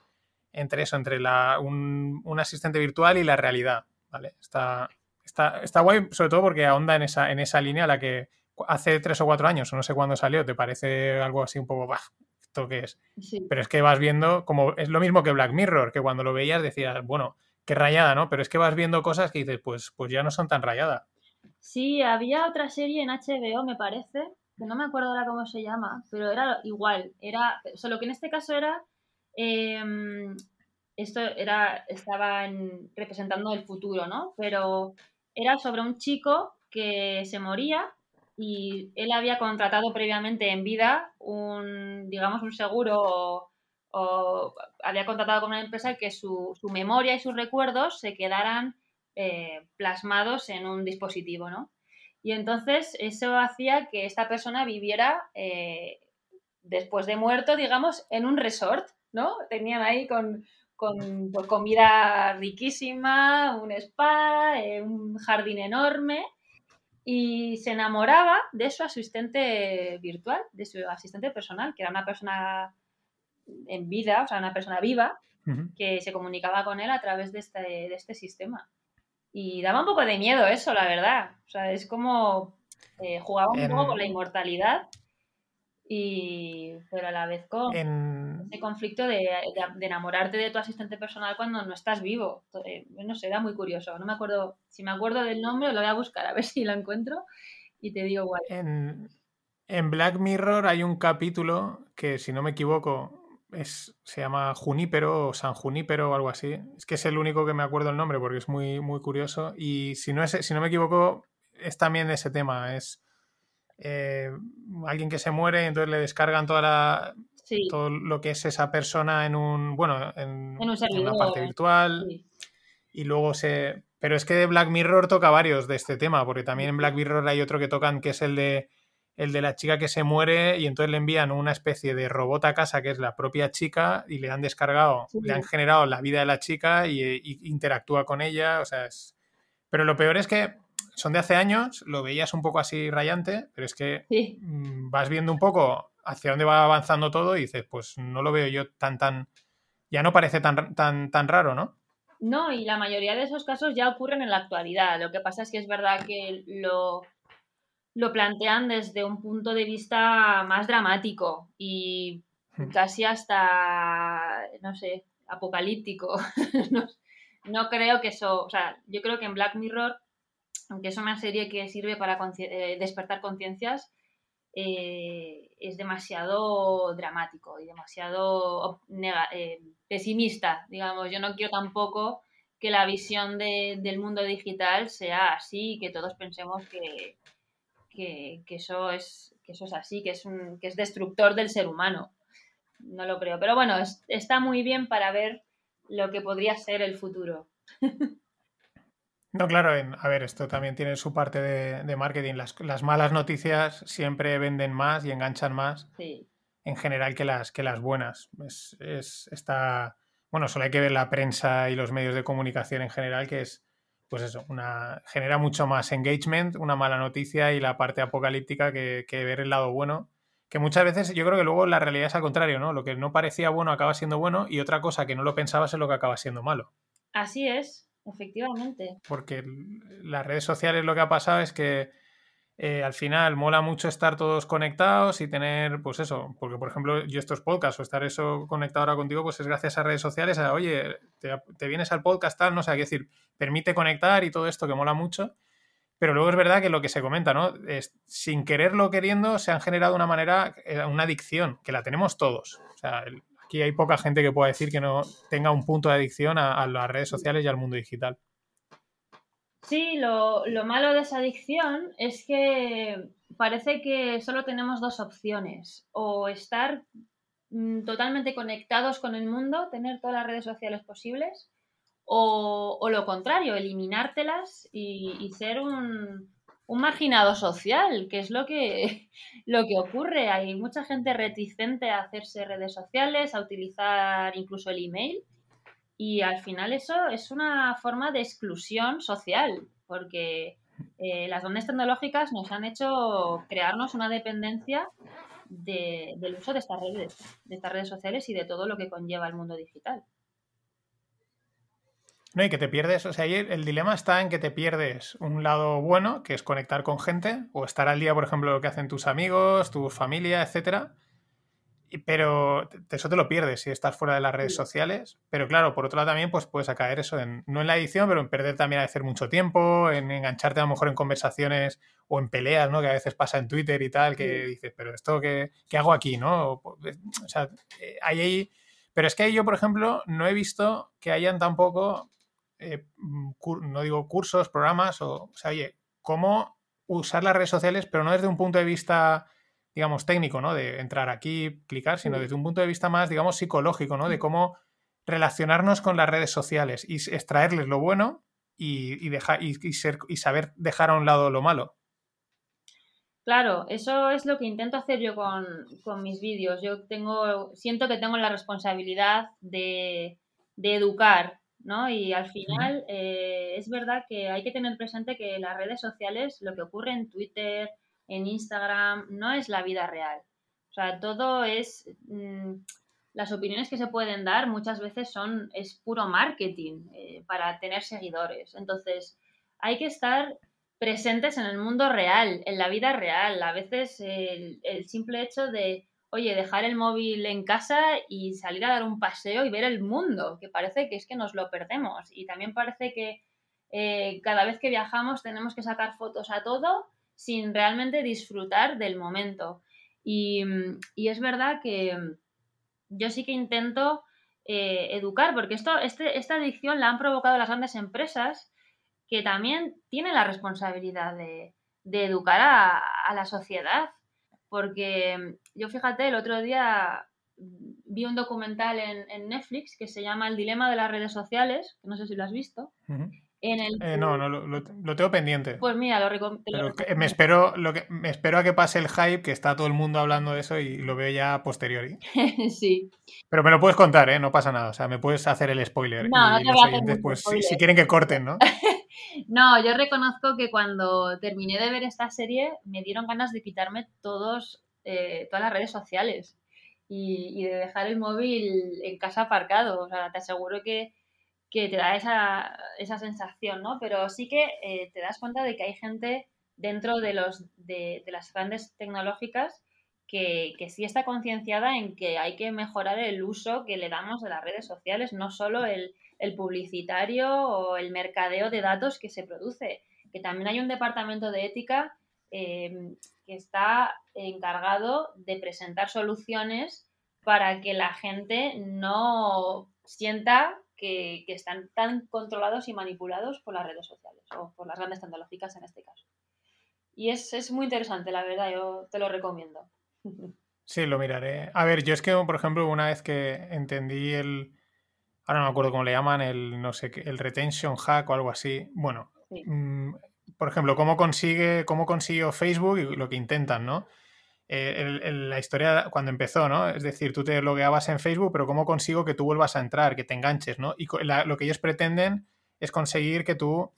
entre eso, entre la, un, asistente virtual y la realidad. ¿vale? Está, está, está guay, sobre todo porque ahonda en esa, en esa línea a la que hace tres o cuatro años, o no sé cuándo salió, te parece algo así un poco, ¿esto qué es? Pero es que vas viendo, como es lo mismo que Black Mirror, que cuando lo veías decías, bueno, qué rayada, ¿no? Pero es que vas viendo cosas que dices, pues, pues ya no son tan rayadas. Sí, había otra serie en HBO, me parece, que no me acuerdo ahora cómo se llama, pero era igual, era, solo que en este caso era, em, esto era, estaba representando el futuro, ¿no? Pero era sobre un chico que se moría y él había contratado previamente en vida un, digamos, un seguro o, había contratado con una empresa que su, su memoria y sus recuerdos se quedaran eh, plasmados en un dispositivo, ¿no? Y entonces eso hacía que esta persona viviera eh, después de muerto, digamos, en un resort, ¿no? Tenían ahí con, con pues, comida riquísima, un spa, eh, un jardín enorme y se enamoraba de su asistente virtual, de su asistente personal, que era una persona en vida, o sea, una persona viva, que se comunicaba con él a través de este, de este sistema. Y daba un poco de miedo eso, la verdad. O sea, es como eh, jugaba un poco con la inmortalidad, y, pero a la vez con ese conflicto de, enamorarte de tu asistente personal cuando no estás vivo. Eh, no sé, era muy curioso. No me acuerdo, si me acuerdo del nombre, lo voy a buscar a ver si lo encuentro y te digo igual. En, en Black Mirror hay un capítulo que, si no me equivoco, se llama Junípero o San Junípero o algo así. Es que es el único que me acuerdo el nombre porque es muy, muy curioso. Y si no, es, si no me equivoco, es también ese tema. Es eh, alguien que se muere y entonces le descargan toda la, todo lo que es esa persona en un, bueno, en, una parte virtual. Y luego se... Pero es que Black Mirror toca varios de este tema, porque también en Black Mirror hay otro que tocan que es el de el de la chica que se muere y entonces le envían una especie de robot a casa que es la propia chica y le han descargado, le han generado la vida de la chica y, interactúa con ella, o sea, es... Pero lo peor es que son de hace años, lo veías un poco así rayante, pero es que mm, vas viendo un poco hacia dónde va avanzando todo y dices, pues no lo veo yo tan, tan, ya no parece tan, tan, tan raro, ¿no? No, y la mayoría de esos casos ya ocurren en la actualidad. Lo que pasa es que es verdad que lo, lo plantean desde un punto de vista más dramático y hmm. casi hasta, no sé, apocalíptico. no, creo que eso, o sea, yo creo que en Black Mirror, aunque es una serie que sirve para eh, despertar conciencias, eh, es demasiado dramático y demasiado eh, pesimista, digamos. Yo no quiero tampoco que la visión del mundo digital sea así, que todos pensemos que, que, eso, es, que eso es así, que es, un, que es destructor del ser humano. No lo creo. Pero bueno, está muy bien para ver lo que podría ser el futuro. No, claro, a ver, esto también tiene su parte de, marketing. Las, malas noticias siempre venden más y enganchan más en general que las, que las buenas. Es, es, está, bueno, solo hay que ver la prensa y los medios de comunicación en general, que es, pues eso, una, genera mucho más engagement, una mala noticia y la parte apocalíptica que, ver el lado bueno. Que muchas veces yo creo que luego la realidad es al contrario, ¿no? Lo que no parecía bueno acaba siendo bueno y otra cosa que no lo pensabas es lo que acaba siendo malo. Así es, efectivamente. Porque las redes sociales lo que ha pasado es que eh, al final mola mucho estar todos conectados y tener, pues eso, porque por ejemplo yo estos podcasts o estar eso conectado ahora contigo, pues es gracias a redes sociales, oye, te, vienes al podcast tal, no sé, qué decir, permite conectar y todo esto que mola mucho, pero luego es verdad que lo que se comenta, ¿no? Es, sin quererlo queriendo se han generado una manera, eh, una adicción, que la tenemos todos. O sea, aquí hay poca gente que pueda decir que no tenga un punto de adicción a las redes sociales y al mundo digital. Sí, lo, malo de esa adicción es que parece que solo tenemos dos opciones, o estar mm, totalmente conectados con el mundo, tener todas las redes sociales posibles, o, lo contrario, eliminártelas y, ser un, un, marginado social, que es lo que, lo que ocurre. Hay mucha gente reticente a hacerse redes sociales, a utilizar incluso el email. Y al final eso es una forma de exclusión social, porque eh, las ondas tecnológicas nos han hecho crearnos una dependencia del uso de estas redes, de estas redes sociales y de todo lo que conlleva el mundo digital. No, y que te pierdes, o sea, el dilema está en que te pierdes un lado bueno, que es conectar con gente, o estar al día, por ejemplo, lo que hacen tus amigos, tu familia, etcétera, pero eso te lo pierdes si estás fuera de las redes sociales. Pero claro, por otro lado también pues puedes caer eso en, no en la edición, pero en perder también a hacer mucho tiempo, en engancharte a lo mejor en conversaciones o en peleas, ¿no? Que a veces pasa en Twitter y tal, que dices, pero esto qué, qué hago aquí, ¿no? O, sea, eh, hay ahí... Pero es que yo, por ejemplo, no he visto que hayan tampoco, eh, no digo cursos, programas, o, o sea, oye, cómo usar las redes sociales, pero no desde un punto de vista digamos, técnico, ¿no? De entrar aquí, clicar, sino desde un punto de vista más, digamos, psicológico, ¿no? De cómo relacionarnos con las redes sociales y extraerles lo bueno y, dejar, y, ser, y saber dejar a un lado lo malo. Claro, eso es lo que intento hacer yo con, mis vídeos. Yo tengo, siento que tengo la responsabilidad de, educar, ¿no? Y al final eh, es verdad que hay que tener presente que las redes sociales, lo que ocurre en Twitter, en Instagram, no es la vida real. O sea, todo es... Mm, las opiniones que se pueden dar muchas veces son, es puro marketing eh, para tener seguidores. Entonces, hay que estar presentes en el mundo real, en la vida real. A veces el, simple hecho de, oye, dejar el móvil en casa y salir a dar un paseo y ver el mundo, que parece que es que nos lo perdemos. Y también parece que eh, cada vez que viajamos tenemos que sacar fotos a todo sin realmente disfrutar del momento. Y, es verdad que yo sí que intento eh, educar, porque esto, este, esta adicción la han provocado las grandes empresas que también tienen la responsabilidad de, educar a, la sociedad. Porque yo fíjate, el otro día vi un documental en, Netflix que se llama El dilema de las redes sociales, no sé si lo has visto, Eh, no, no lo, tengo pendiente. Pues mira, lo, recomiendo. me espero, lo que, me espero a que pase el hype, que está todo el mundo hablando de eso y lo veo ya a posteriori. sí. Pero me lo puedes contar, ¿eh? No pasa nada. O sea, me puedes hacer el spoiler. No, no te pues, si, quieren que corten, ¿no? no, yo reconozco que cuando terminé de ver esta serie me dieron ganas de quitarme todos, eh, todas las redes sociales y, y de dejar el móvil en casa aparcado. O sea, te aseguro que que te da esa, esa sensación, ¿no? Pero sí que eh, te das cuenta de que hay gente dentro de, los, de, las grandes tecnológicas que, que sí está concienciada en que hay que mejorar el uso que le damos de las redes sociales, no solo el, el publicitario o el mercadeo de datos que se produce, que también hay un departamento de ética eh, que está encargado de presentar soluciones para que la gente no sienta que, están tan controlados y manipulados por las redes sociales o por las grandes tecnológicas en este caso. Y es, muy interesante, la verdad, yo te lo recomiendo. Sí, lo miraré. A ver, yo es que, por ejemplo, una vez que entendí el. Ahora no me acuerdo cómo le llaman, el no sé qué, el retention hack o algo así. Bueno, mm, por ejemplo, cómo consigue, cómo consiguió Facebook y lo que intentan, ¿no? Eh, la historia cuando empezó, ¿no? Es decir, tú te logueabas en Facebook, pero ¿cómo consigo que tú vuelvas a entrar, que te enganches, ¿no? Y lo que ellos pretenden es conseguir que tú,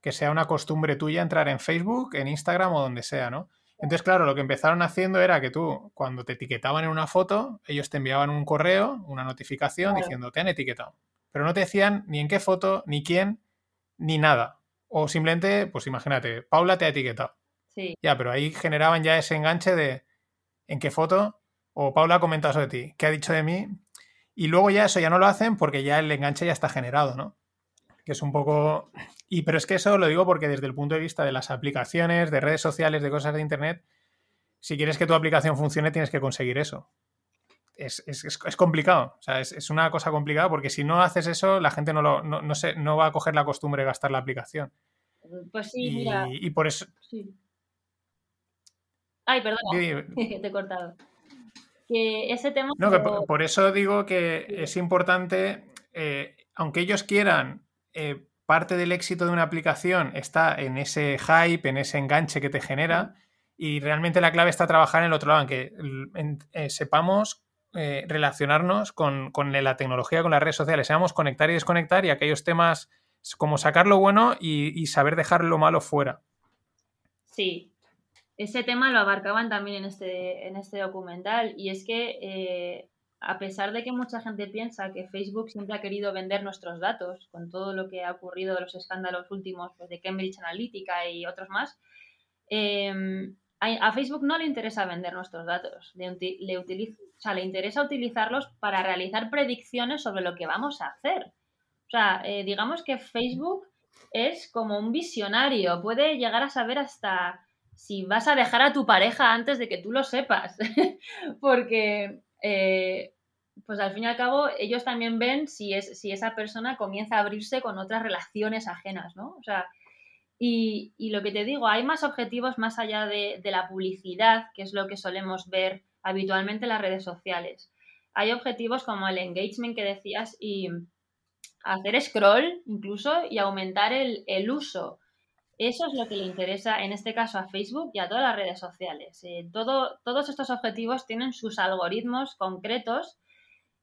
que sea una costumbre tuya entrar en Facebook, en Instagram o donde sea, ¿no? Entonces, claro, lo que empezaron haciendo era que tú, cuando te etiquetaban en una foto, ellos te enviaban un correo, una notificación diciendo, te han etiquetado. Pero no te decían ni en qué foto, ni quién, ni nada. O simplemente, pues imagínate, Paula te ha etiquetado. Sí. Ya, pero ahí generaban ya ese enganche de, en qué foto, o Paula ha comentado sobre ti, qué ha dicho de mí, y luego ya eso ya no lo hacen porque ya el enganche ya está generado, ¿no? Que es un poco... Y pero es que eso lo digo porque desde el punto de vista de las aplicaciones, de redes sociales, de cosas de Internet, si quieres que tu aplicación funcione tienes que conseguir eso. Es, complicado, o sea, es, una cosa complicada porque si no haces eso, la gente no, lo, no, no va a coger la costumbre de gastar la aplicación. Pues sí, mira. Y por eso... Sí. Ay, perdón, te he cortado. Que ese tema. No, que por, eso digo que es importante, eh, aunque ellos quieran, eh, parte del éxito de una aplicación está en ese hype, en ese enganche que te genera, y realmente la clave está trabajar en el otro lado, en que eh, sepamos relacionarnos con, la tecnología, con las redes sociales, seamos conectar y desconectar, y aquellos temas como sacar lo bueno y, y saber dejar lo malo fuera. Sí, ese tema lo abarcaban también en este, en este documental y es que eh, a pesar de que mucha gente piensa que Facebook siempre ha querido vender nuestros datos con todo lo que ha ocurrido de los escándalos últimos pues, de Cambridge Analytica y otros más, em, a, Facebook no le interesa vender nuestros datos, le, le, le interesa utilizarlos para realizar predicciones sobre lo que vamos a hacer. O sea, eh, digamos que Facebook es como un visionario, puede llegar a saber hasta si vas a dejar a tu pareja antes de que tú lo sepas. Porque, eh, pues al fin y al cabo, ellos también ven si, es, si esa persona comienza a abrirse con otras relaciones ajenas, ¿no? O sea, y, lo que te digo, hay más objetivos más allá de, de, la publicidad, que es lo que solemos ver habitualmente en las redes sociales. Hay objetivos como el engagement que decías y hacer scroll incluso y aumentar el, el uso eso es lo que le interesa en este caso a Facebook y a todas las redes sociales. Eh, todo, todos estos objetivos tienen sus algoritmos concretos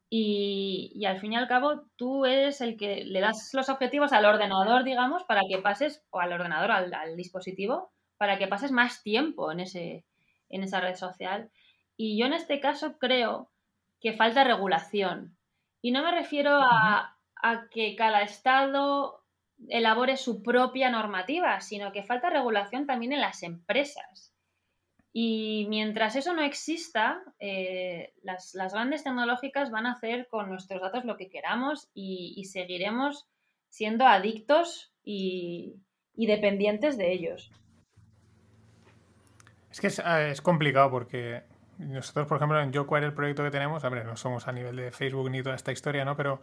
y, al fin y al cabo tú eres el que le das los objetivos al ordenador, digamos, para que pases, o al ordenador, al, dispositivo, para que pases más tiempo en, ese, en esa red social. Y yo en este caso creo que falta regulación. Y no me refiero a, a que cada estado elabore su propia normativa, sino que falta regulación también en las empresas. Y mientras eso no exista, eh, las, grandes tecnológicas van a hacer con nuestros datos lo que queramos y, seguiremos siendo adictos y, dependientes de ellos. Es que es, complicado porque nosotros, por ejemplo, en YoQuire, el proyecto que tenemos, a ver, no somos a nivel de Facebook ni toda esta historia, ¿no? Pero,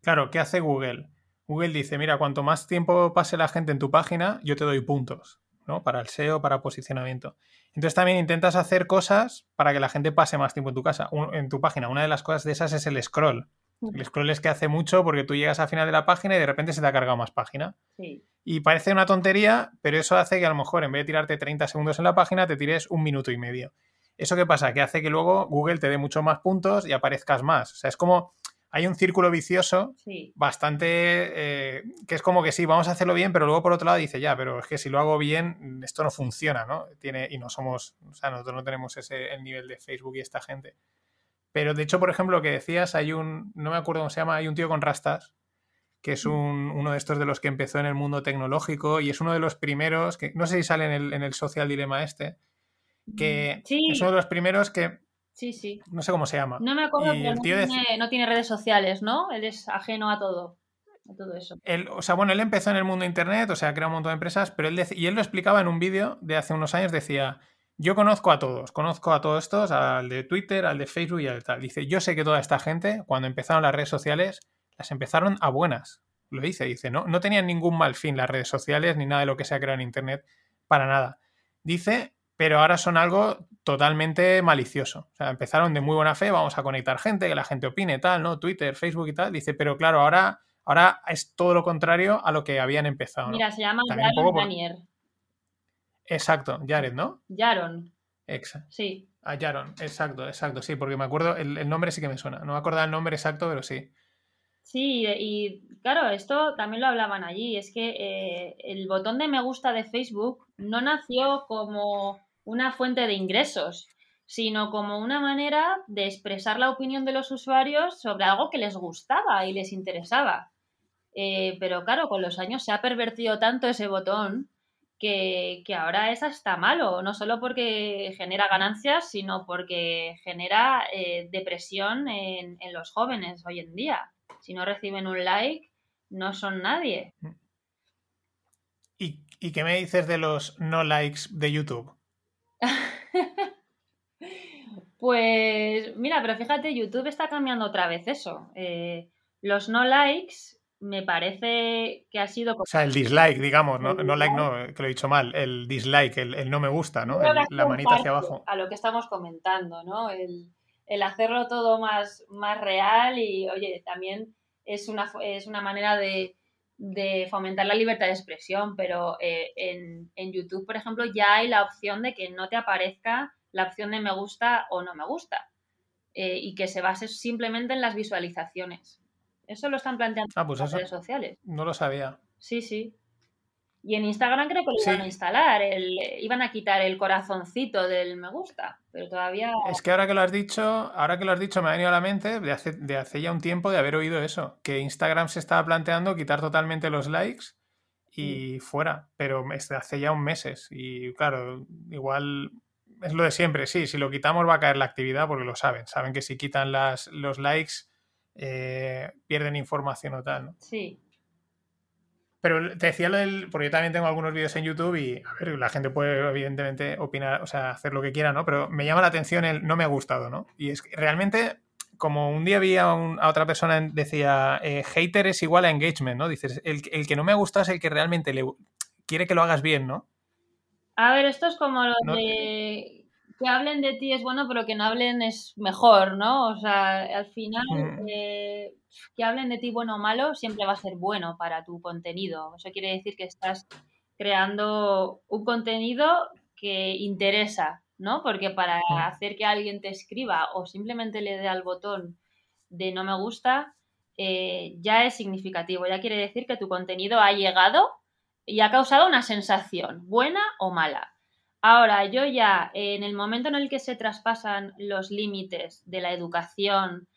claro, ¿qué hace Google? Google dice, mira, cuanto más tiempo pase la gente en tu página, yo te doy puntos, ¿no? Para el SEO, para posicionamiento. Entonces también intentas hacer cosas para que la gente pase más tiempo en tu casa, en tu página. Una de las cosas de esas es el scroll. El scroll es que hace mucho porque tú llegas al final de la página y de repente se te ha cargado más página. Y parece una tontería, pero eso hace que a lo mejor en vez de tirarte 30 segundos en la página, te tires un minuto y medio. ¿Eso qué pasa? Que hace que luego Google te dé muchos más puntos y aparezcas más. O sea, es como hay un círculo vicioso bastante eh, que es como que sí, vamos a hacerlo bien, pero luego por otro lado dice, ya, pero es que si lo hago bien, esto no funciona, ¿no? Tiene, y no somos, o sea, nosotros no tenemos ese el nivel de Facebook y esta gente. Pero de hecho, por ejemplo, lo que decías, hay un, no me acuerdo cómo se llama, hay un tío con rastas, que es un, uno de estos de los que empezó en el mundo tecnológico y es uno de los primeros, que no sé si sale en el, en el social dilema este, que es uno de los primeros que Sí, sí. No sé cómo se llama. No me acuerdo, pero no, tiene, redes sociales, ¿no? Él es ajeno a todo. A todo eso. o sea, bueno, él empezó en el mundo de internet, o sea, creó un montón de empresas, pero él y él lo explicaba en un vídeo de hace unos años, decía, yo conozco a todos, conozco a todos estos, al de Twitter, al de Facebook y al tal. Dice, yo sé que toda esta gente, cuando empezaron las redes sociales, las empezaron a buenas. Lo dice, dice, no, no tenían ningún mal fin las redes sociales ni nada de lo que se ha creado en internet, para nada. Dice, pero ahora son algo totalmente malicioso. O sea, empezaron de muy buena fe, vamos a conectar gente, que la gente opine, tal, ¿no? Twitter, Facebook y tal. Dice, pero claro, ahora, ahora es todo lo contrario a lo que habían empezado. Mira, se llama Jaron Exacto, Jared, ¿no? Jaron. Exacto. Sí. A Jaron, exacto, exacto, sí, porque me acuerdo, el, nombre sí que me suena. No me acuerdo el nombre exacto, pero sí. Sí, y claro, esto también lo hablaban allí. Es que eh, el botón de me gusta de Facebook no nació como una fuente de ingresos, sino como una manera de expresar la opinión de los usuarios sobre algo que les gustaba y les interesaba. Eh, pero claro, con los años se ha pervertido tanto ese botón que, ahora es hasta malo, no solo porque genera ganancias, sino porque genera eh, depresión en, en los jóvenes hoy en día. Si no reciben un like, no son nadie. ¿Y, ¿Y, qué me dices de los no likes de YouTube? pues mira, pero fíjate, YouTube está cambiando otra vez eso. Eh, los no likes me parece que ha sido... O sea, el dislike, digamos, no, no like no, que lo he dicho mal, el dislike, el, no me gusta, ¿no? la manita hacia abajo. A lo que estamos comentando, ¿no? El, hacerlo todo más, más real y, oye, también es una, es una manera de, de fomentar la libertad de expresión, pero eh, en, YouTube, por ejemplo, ya hay la opción de que no te aparezca la opción de me gusta o no me gusta eh, y que se base simplemente en las visualizaciones. Eso lo están planteando ah, pues en las redes sociales. No lo sabía. Sí, sí. Y en Instagram creo que lo iban a instalar, el, iban a quitar el corazoncito del me gusta, pero todavía... Es que ahora que lo has dicho, ahora que lo has dicho me ha venido a la mente de hace, de hace ya un tiempo de haber oído eso, que Instagram se estaba planteando quitar totalmente los likes y fuera, pero hace ya un meses. Y claro, igual es lo de siempre, sí, si lo quitamos va a caer la actividad porque lo saben, saben que si quitan las, los likes eh, pierden información o tal, ¿no? Sí, pero te decía lo del. Porque yo también tengo algunos vídeos en YouTube y, a ver, la gente puede, evidentemente, opinar, o sea, hacer lo que quiera, ¿no? Pero me llama la atención el no me ha gustado, ¿no? Y es que realmente, como un día vi a, otra persona, decía, eh, hater es igual a engagement, ¿no? Dices, el, el, que no me ha gustado es el que realmente le quiere que lo hagas bien, ¿no? A ver, esto es como lo de que hablen de ti es bueno, pero que no hablen es mejor, ¿no? O sea, al final, mm. eh, que hablen de ti bueno o malo siempre va a ser bueno para tu contenido. Eso quiere decir que estás creando un contenido que interesa, ¿no? Porque para mm. hacer que alguien te escriba o simplemente le dé al botón de no me gusta, eh, ya es significativo. Ya quiere decir que tu contenido ha llegado y ha causado una sensación, buena o mala. Ahora, yo ya, en el momento en el que se traspasan los límites de la educación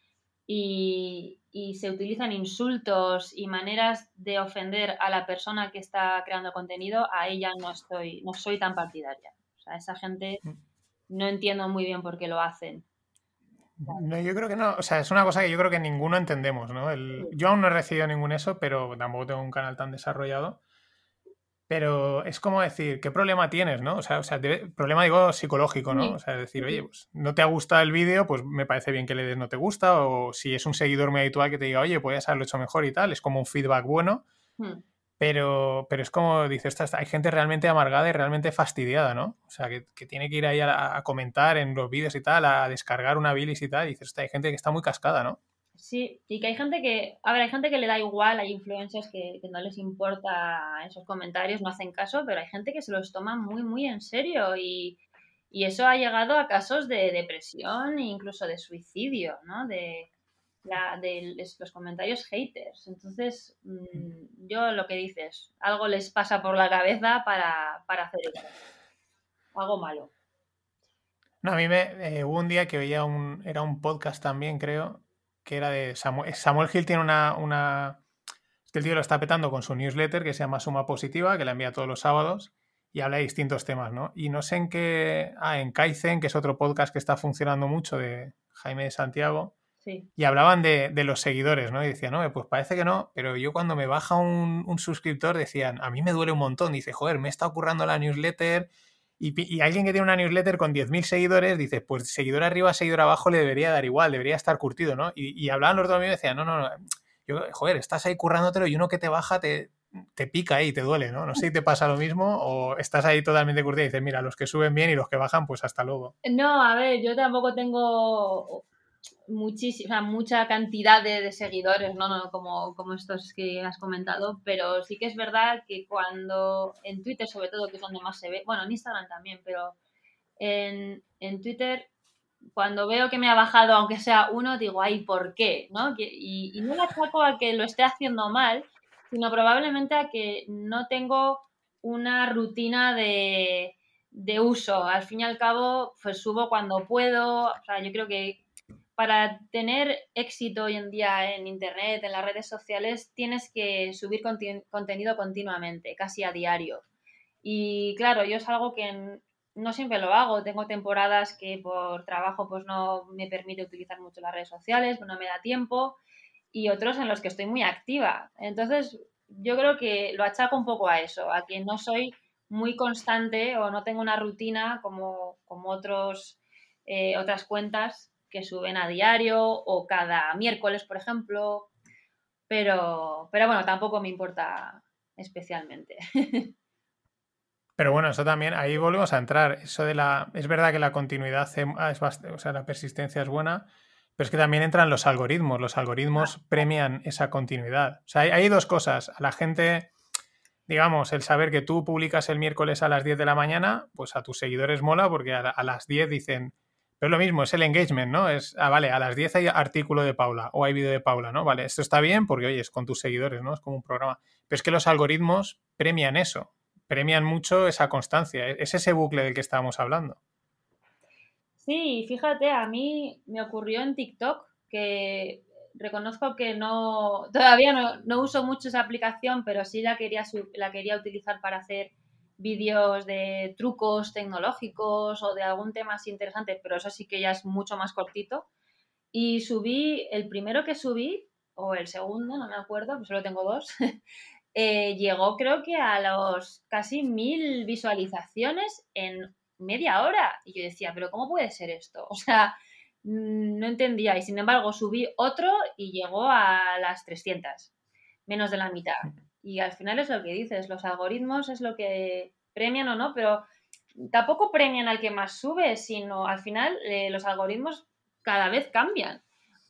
y, se utilizan insultos y maneras de ofender a la persona que está creando contenido, ahí ya no estoy, no soy tan partidaria. O sea, esa gente mm. no entiendo muy bien por qué lo hacen. No, yo creo que no, o sea, es una cosa que yo creo que ninguno entendemos, ¿no? yo aún no he recibido ningún eso, pero tampoco tengo un canal tan desarrollado. Pero es como decir, ¿qué problema tienes, no? O sea, o sea problema digo psicológico, ¿no? O sea, decir, oye, pues no te ha gustado el vídeo, pues me parece bien que le des no te gusta, o si es un seguidor muy habitual que te diga, oye, podías haberlo hecho mejor y tal, es como un feedback bueno. Pero, pero es como dices, hay gente realmente amargada y realmente fastidiada, ¿no? O sea, que, tiene que ir ahí a, comentar en los vídeos y tal, a descargar una bilis y tal, y dices, hay gente que está muy cascada, ¿no? Sí, y que hay gente que, a ver, hay gente que le da igual, hay influencers que, que, no les importa esos comentarios, no hacen caso, pero hay gente que se los toma muy, muy en serio y, y eso ha llegado a casos de depresión e incluso de suicidio, ¿no? De, la, de los comentarios haters. Entonces, mm, yo lo que dices, algo les pasa por la cabeza para, para hacer eso. Algo malo. No, a mí me, eh, hubo un día que veía un, era un podcast también, creo, que era de Samuel, Samuel Hill tiene una, una, es que el tío lo está petando con su newsletter que se llama Suma Positiva, que la envía todos los sábados y habla de distintos temas, ¿no? Y no sé en qué, ah, en Kaizen, que es otro podcast que está funcionando mucho de Jaime de Santiago, y hablaban de, de, los seguidores, ¿no? Y decían, no, pues parece que no, pero yo cuando me baja un, un, suscriptor decían, a mí me duele un montón, dice, joder, me está ocurriendo la newsletter, y, alguien que tiene una newsletter con 10.000 seguidores dice, pues seguidor arriba, seguidor abajo le debería dar igual, debería estar curtido, ¿no? Y, hablaban los dos amigos y decían, no, no, no, yo, joder, estás ahí currándotelo y uno que te baja te, te pica ahí, te duele, ¿no? No sé si te pasa lo mismo o estás ahí totalmente curtido y dices, mira, los que suben bien y los que bajan, pues hasta luego. No, a ver, yo tampoco tengo muchísima, mucha cantidad de, seguidores, ¿no? no como, como estos que has comentado, pero sí que es verdad que cuando en Twitter, sobre todo, que es donde más se ve, bueno, en Instagram también, pero en, en Twitter, cuando veo que me ha bajado, aunque sea uno, digo, ay, ¿por qué? ¿no? Y, no le achaco a que lo esté haciendo mal, sino probablemente a que no tengo una rutina de, de uso. Al fin y al cabo, pues subo cuando puedo. O sea, yo creo que para tener éxito hoy en día en Internet, en las redes sociales, tienes que subir contenido continuamente, casi a diario. Y claro, yo es algo que no siempre lo hago. Tengo temporadas que por trabajo pues no me permite utilizar mucho las redes sociales, no me da tiempo. Y otros en los que estoy muy activa. Entonces, yo creo que lo achaco un poco a eso, a que no soy muy constante o no tengo una rutina como, como otros, eh, otras cuentas que suben a diario o cada miércoles, por ejemplo. Pero, pero bueno, tampoco me importa especialmente. Pero bueno, eso también, ahí volvemos a entrar. Eso de la. Es verdad que la continuidad es o sea, la persistencia es buena, pero es que también entran los algoritmos. Los algoritmos premian esa continuidad. O sea, hay, dos cosas. A la gente, digamos, el saber que tú publicas el miércoles a las 10 de la mañana, pues a tus seguidores mola porque a, a las 10 dicen, pero lo mismo, es el engagement, ¿no? Es, ah, vale, a las 10 hay artículo de Paula o hay vídeo de Paula, ¿no? Vale, esto está bien porque, oye, es con tus seguidores, ¿no? Es como un programa. Pero es que los algoritmos premian eso, premian mucho esa constancia. Es ese bucle del que estábamos hablando. Sí, fíjate, a mí me ocurrió en TikTok que reconozco que no, todavía no, no uso mucho esa aplicación, pero sí la quería, la quería utilizar para hacer vídeos de trucos tecnológicos o de algún tema así interesante, pero eso sí que ya es mucho más cortito. Y subí, el primero que subí, o el segundo, no me acuerdo, pues solo tengo dos, eh, llegó creo que a los casi mil visualizaciones en media hora. Y yo decía, pero ¿cómo puede ser esto? O sea, no entendía. Y sin embargo, subí otro y llegó a las 300, menos de la mitad. Y al final es lo que dices, los algoritmos es lo que premian o no, pero tampoco premian al que más sube, sino al final eh, los algoritmos cada vez cambian.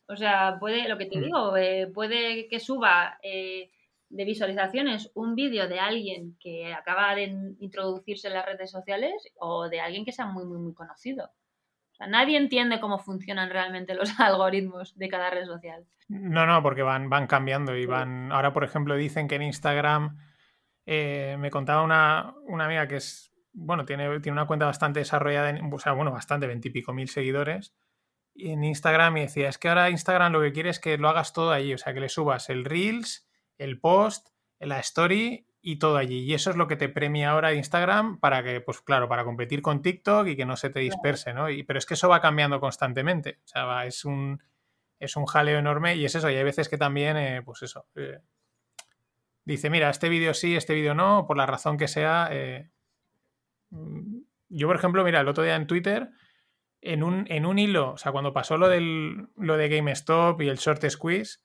O sea, puede, lo que te mm. digo, eh, puede que suba eh, de visualizaciones un vídeo de alguien que acaba de introducirse en las redes sociales o de alguien que sea muy, muy, muy conocido nadie entiende cómo funcionan realmente los algoritmos de cada red social. No, no, porque van, van cambiando y van. Ahora, por ejemplo, dicen que en Instagram eh, me contaba una, amiga que es. Bueno, tiene, tiene una cuenta bastante desarrollada, en, o sea, bueno, bastante, veintipico mil seguidores. Y en Instagram y decía, es que ahora Instagram lo que quiere es que lo hagas todo allí, o sea, que le subas el Reels, el post, la story y todo allí. Y eso es lo que te premia ahora Instagram para que, pues claro, para competir con TikTok y que no se te disperse, ¿no? Y, pero es que eso va cambiando constantemente. O sea, es un, es un jaleo enorme y es eso. Y hay veces que también, eh, pues eso, eh, dice, mira, este vídeo sí, este vídeo no, por la razón que sea. Eh, yo, por ejemplo, mira, el otro día en Twitter, en un, en un hilo, o sea, cuando pasó lo, del, lo de GameStop y el short squeeze,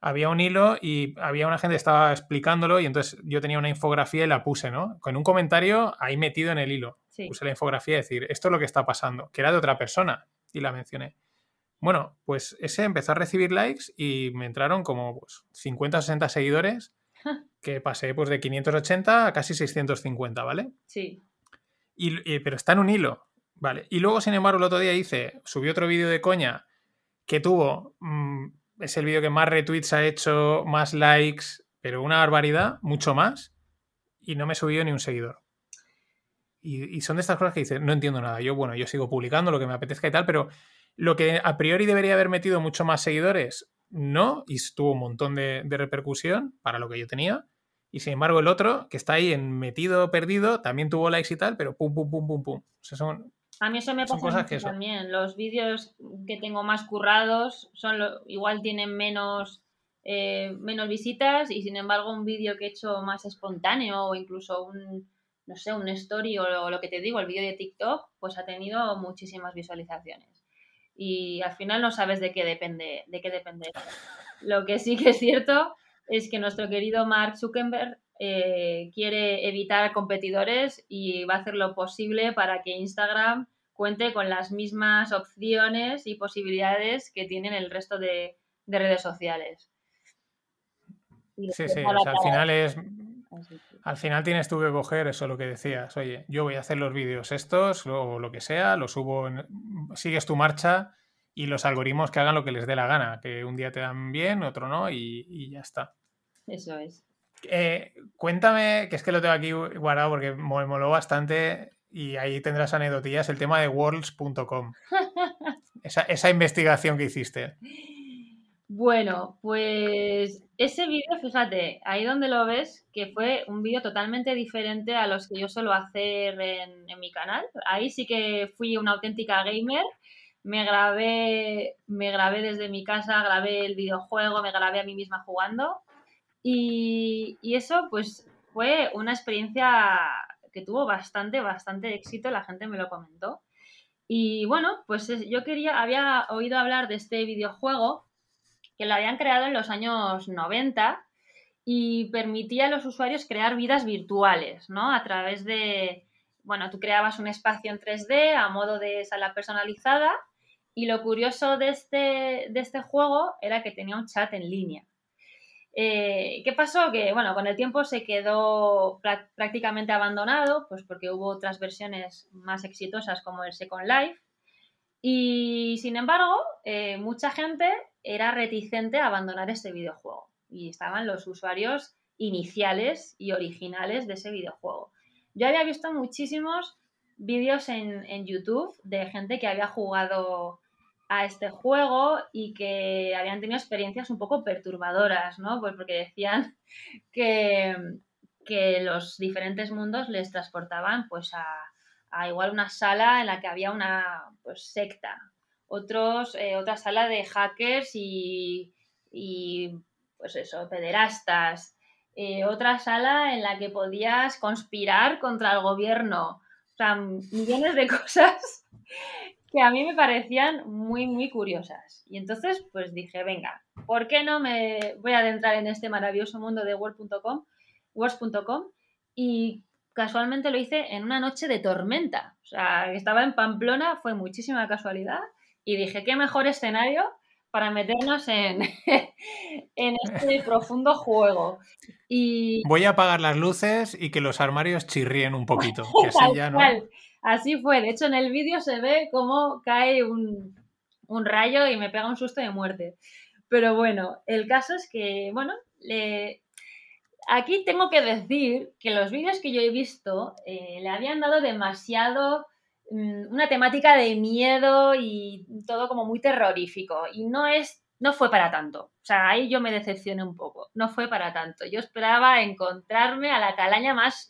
había un hilo y había una gente que estaba explicándolo y entonces yo tenía una infografía y la puse, ¿no? Con un comentario ahí metido en el hilo. Puse la infografía y decir, esto es lo que está pasando, que era de otra persona y la mencioné. Bueno, pues ese empezó a recibir likes y me entraron como pues, 50 o 60 seguidores que pasé pues de 580 a casi 650, ¿vale? Sí. Y, pero está en un hilo, ¿vale? Y luego, sin embargo, el otro día hice, subí otro vídeo de coña que tuvo, mm, es el vídeo que más retweets ha hecho, más likes, pero una barbaridad, mucho más, y no me subió ni un seguidor. Y, son de estas cosas que dices, no entiendo nada. Yo, bueno, yo sigo publicando lo que me apetezca y tal, pero lo que a priori debería haber metido mucho más seguidores, no, y tuvo un montón de, repercusión para lo que yo tenía. Y sin embargo, el otro, que está ahí en metido, perdido, también tuvo likes y tal, pero pum, pum, pum, pum, pum. son, a mí eso me pasa también. Los vídeos que tengo más currados son igual tienen menos, eh, menos visitas y sin embargo un vídeo que he hecho más espontáneo o incluso un, no sé, un story o lo que te digo, el vídeo de TikTok, pues ha tenido muchísimas visualizaciones. Y al final no sabes de qué depende, de qué depende. Lo que sí que es cierto es que nuestro querido Mark Zuckerberg eh, quiere evitar competidores y va a hacer lo posible para que Instagram cuente con las mismas opciones y posibilidades que tienen el resto de, redes sociales. sí, sí, al final es... Al final tienes tú que coger eso, lo que decías. Oye, yo voy a hacer los vídeos estos o lo que sea, lo subo, en... sigues tu marcha y los algoritmos que hagan lo que les dé la gana, que un día te dan bien, otro no y, ya está. Eso es. Eh, cuéntame, que es que lo tengo aquí guardado porque me moló bastante y ahí tendrás anécdotillas, el tema de worlds.com. esa, esa investigación que hiciste. Bueno, pues ese vídeo, fíjate, ahí donde lo ves, que fue un vídeo totalmente diferente a los que yo suelo hacer en, en, mi canal. Ahí sí que fui una auténtica gamer me grabé, me grabé desde mi casa, grabé el videojuego, me grabé a mí misma jugando. Y, eso, pues, fue una experiencia que tuvo bastante, bastante éxito, la gente me lo comentó. Y bueno, pues yo quería, había oído hablar de este videojuego que lo habían creado en los años 90 y permitía a los usuarios crear vidas virtuales, ¿no? A través de, bueno, tú creabas un espacio en 3D a modo de sala personalizada y lo curioso de este, de este juego era que tenía un chat en línea. Eh, ¿Qué pasó? Que, bueno, con el tiempo se quedó prácticamente abandonado, pues porque hubo otras versiones más exitosas como el Second Life. Y, sin embargo, eh, mucha gente era reticente a abandonar este videojuego. Y estaban los usuarios iniciales y originales de ese videojuego. Yo había visto muchísimos vídeos en, en, YouTube de gente que había jugado a este juego y que habían tenido experiencias un poco perturbadoras, ¿no? Pues porque decían que, que los diferentes mundos les transportaban pues a, a, igual una sala en la que había una pues, secta, otros, eh, otra sala de hackers y, y pues eso, pederastas, eh, otra sala en la que podías conspirar contra el gobierno, sea, millones de cosas que a mí me parecían muy, muy curiosas. Y entonces, pues dije, venga, ¿por qué no me voy a adentrar en este maravilloso mundo de Word.com, Words.com? Y casualmente lo hice en una noche de tormenta. O sea, estaba en Pamplona, fue muchísima casualidad. Y dije, qué mejor escenario para meternos en, en este profundo juego. Y... Voy a apagar las luces y que los armarios chirríen un poquito. así, fue. De hecho, en el vídeo se ve cómo cae un, rayo y me pega un susto de muerte. Pero bueno, el caso es que, bueno, aquí tengo que decir que los vídeos que yo he visto eh, le habían dado demasiado Mm, una temática de miedo y todo como muy terrorífico. Y no es, no fue para tanto. O sea, ahí yo me decepcioné un poco. No fue para tanto. Yo esperaba encontrarme a la calaña más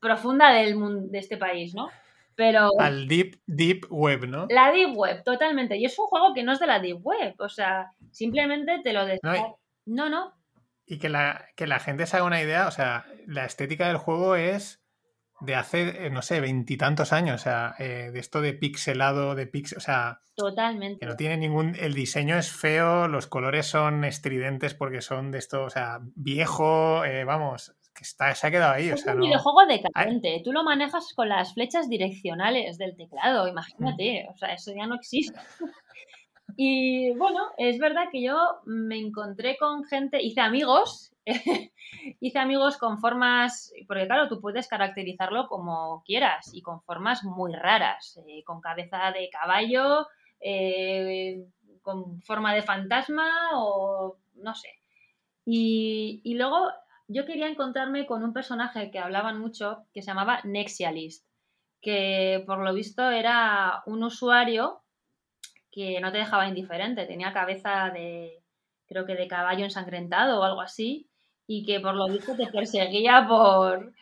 profunda del mundo, de este país, ¿no? Pero. Al deep, deep web, ¿no? La deep web, totalmente. Y es un juego que no es de la deep web. O sea, simplemente te lo No, no, no. Y que la, que la gente se haga una idea, o sea, la estética del juego es de hace, eh, no sé, veintitantos años, o sea, eh, de esto de pixelado, de pixel, o sea... Totalmente. Que no tiene ningún... El diseño es feo, los colores son estridentes porque son de esto, o sea, viejo, eh, vamos, que está, se ha quedado ahí. Es o sea, un videojuego decadente, tú lo manejas con las flechas direccionales del teclado, imagínate, mm. o sea, eso ya no existe. Y bueno, es verdad que yo me encontré con gente, hice amigos, hice amigos con formas, porque claro, tú puedes caracterizarlo como quieras y con formas muy raras, eh, con cabeza de caballo, eh, con forma de fantasma o no sé. Y, y, luego yo quería encontrarme con un personaje que hablaban mucho que se llamaba Nexialist, que por lo visto era un usuario que no te dejaba indiferente, tenía cabeza de, creo que de caballo ensangrentado o algo así, y que por lo visto te perseguía por,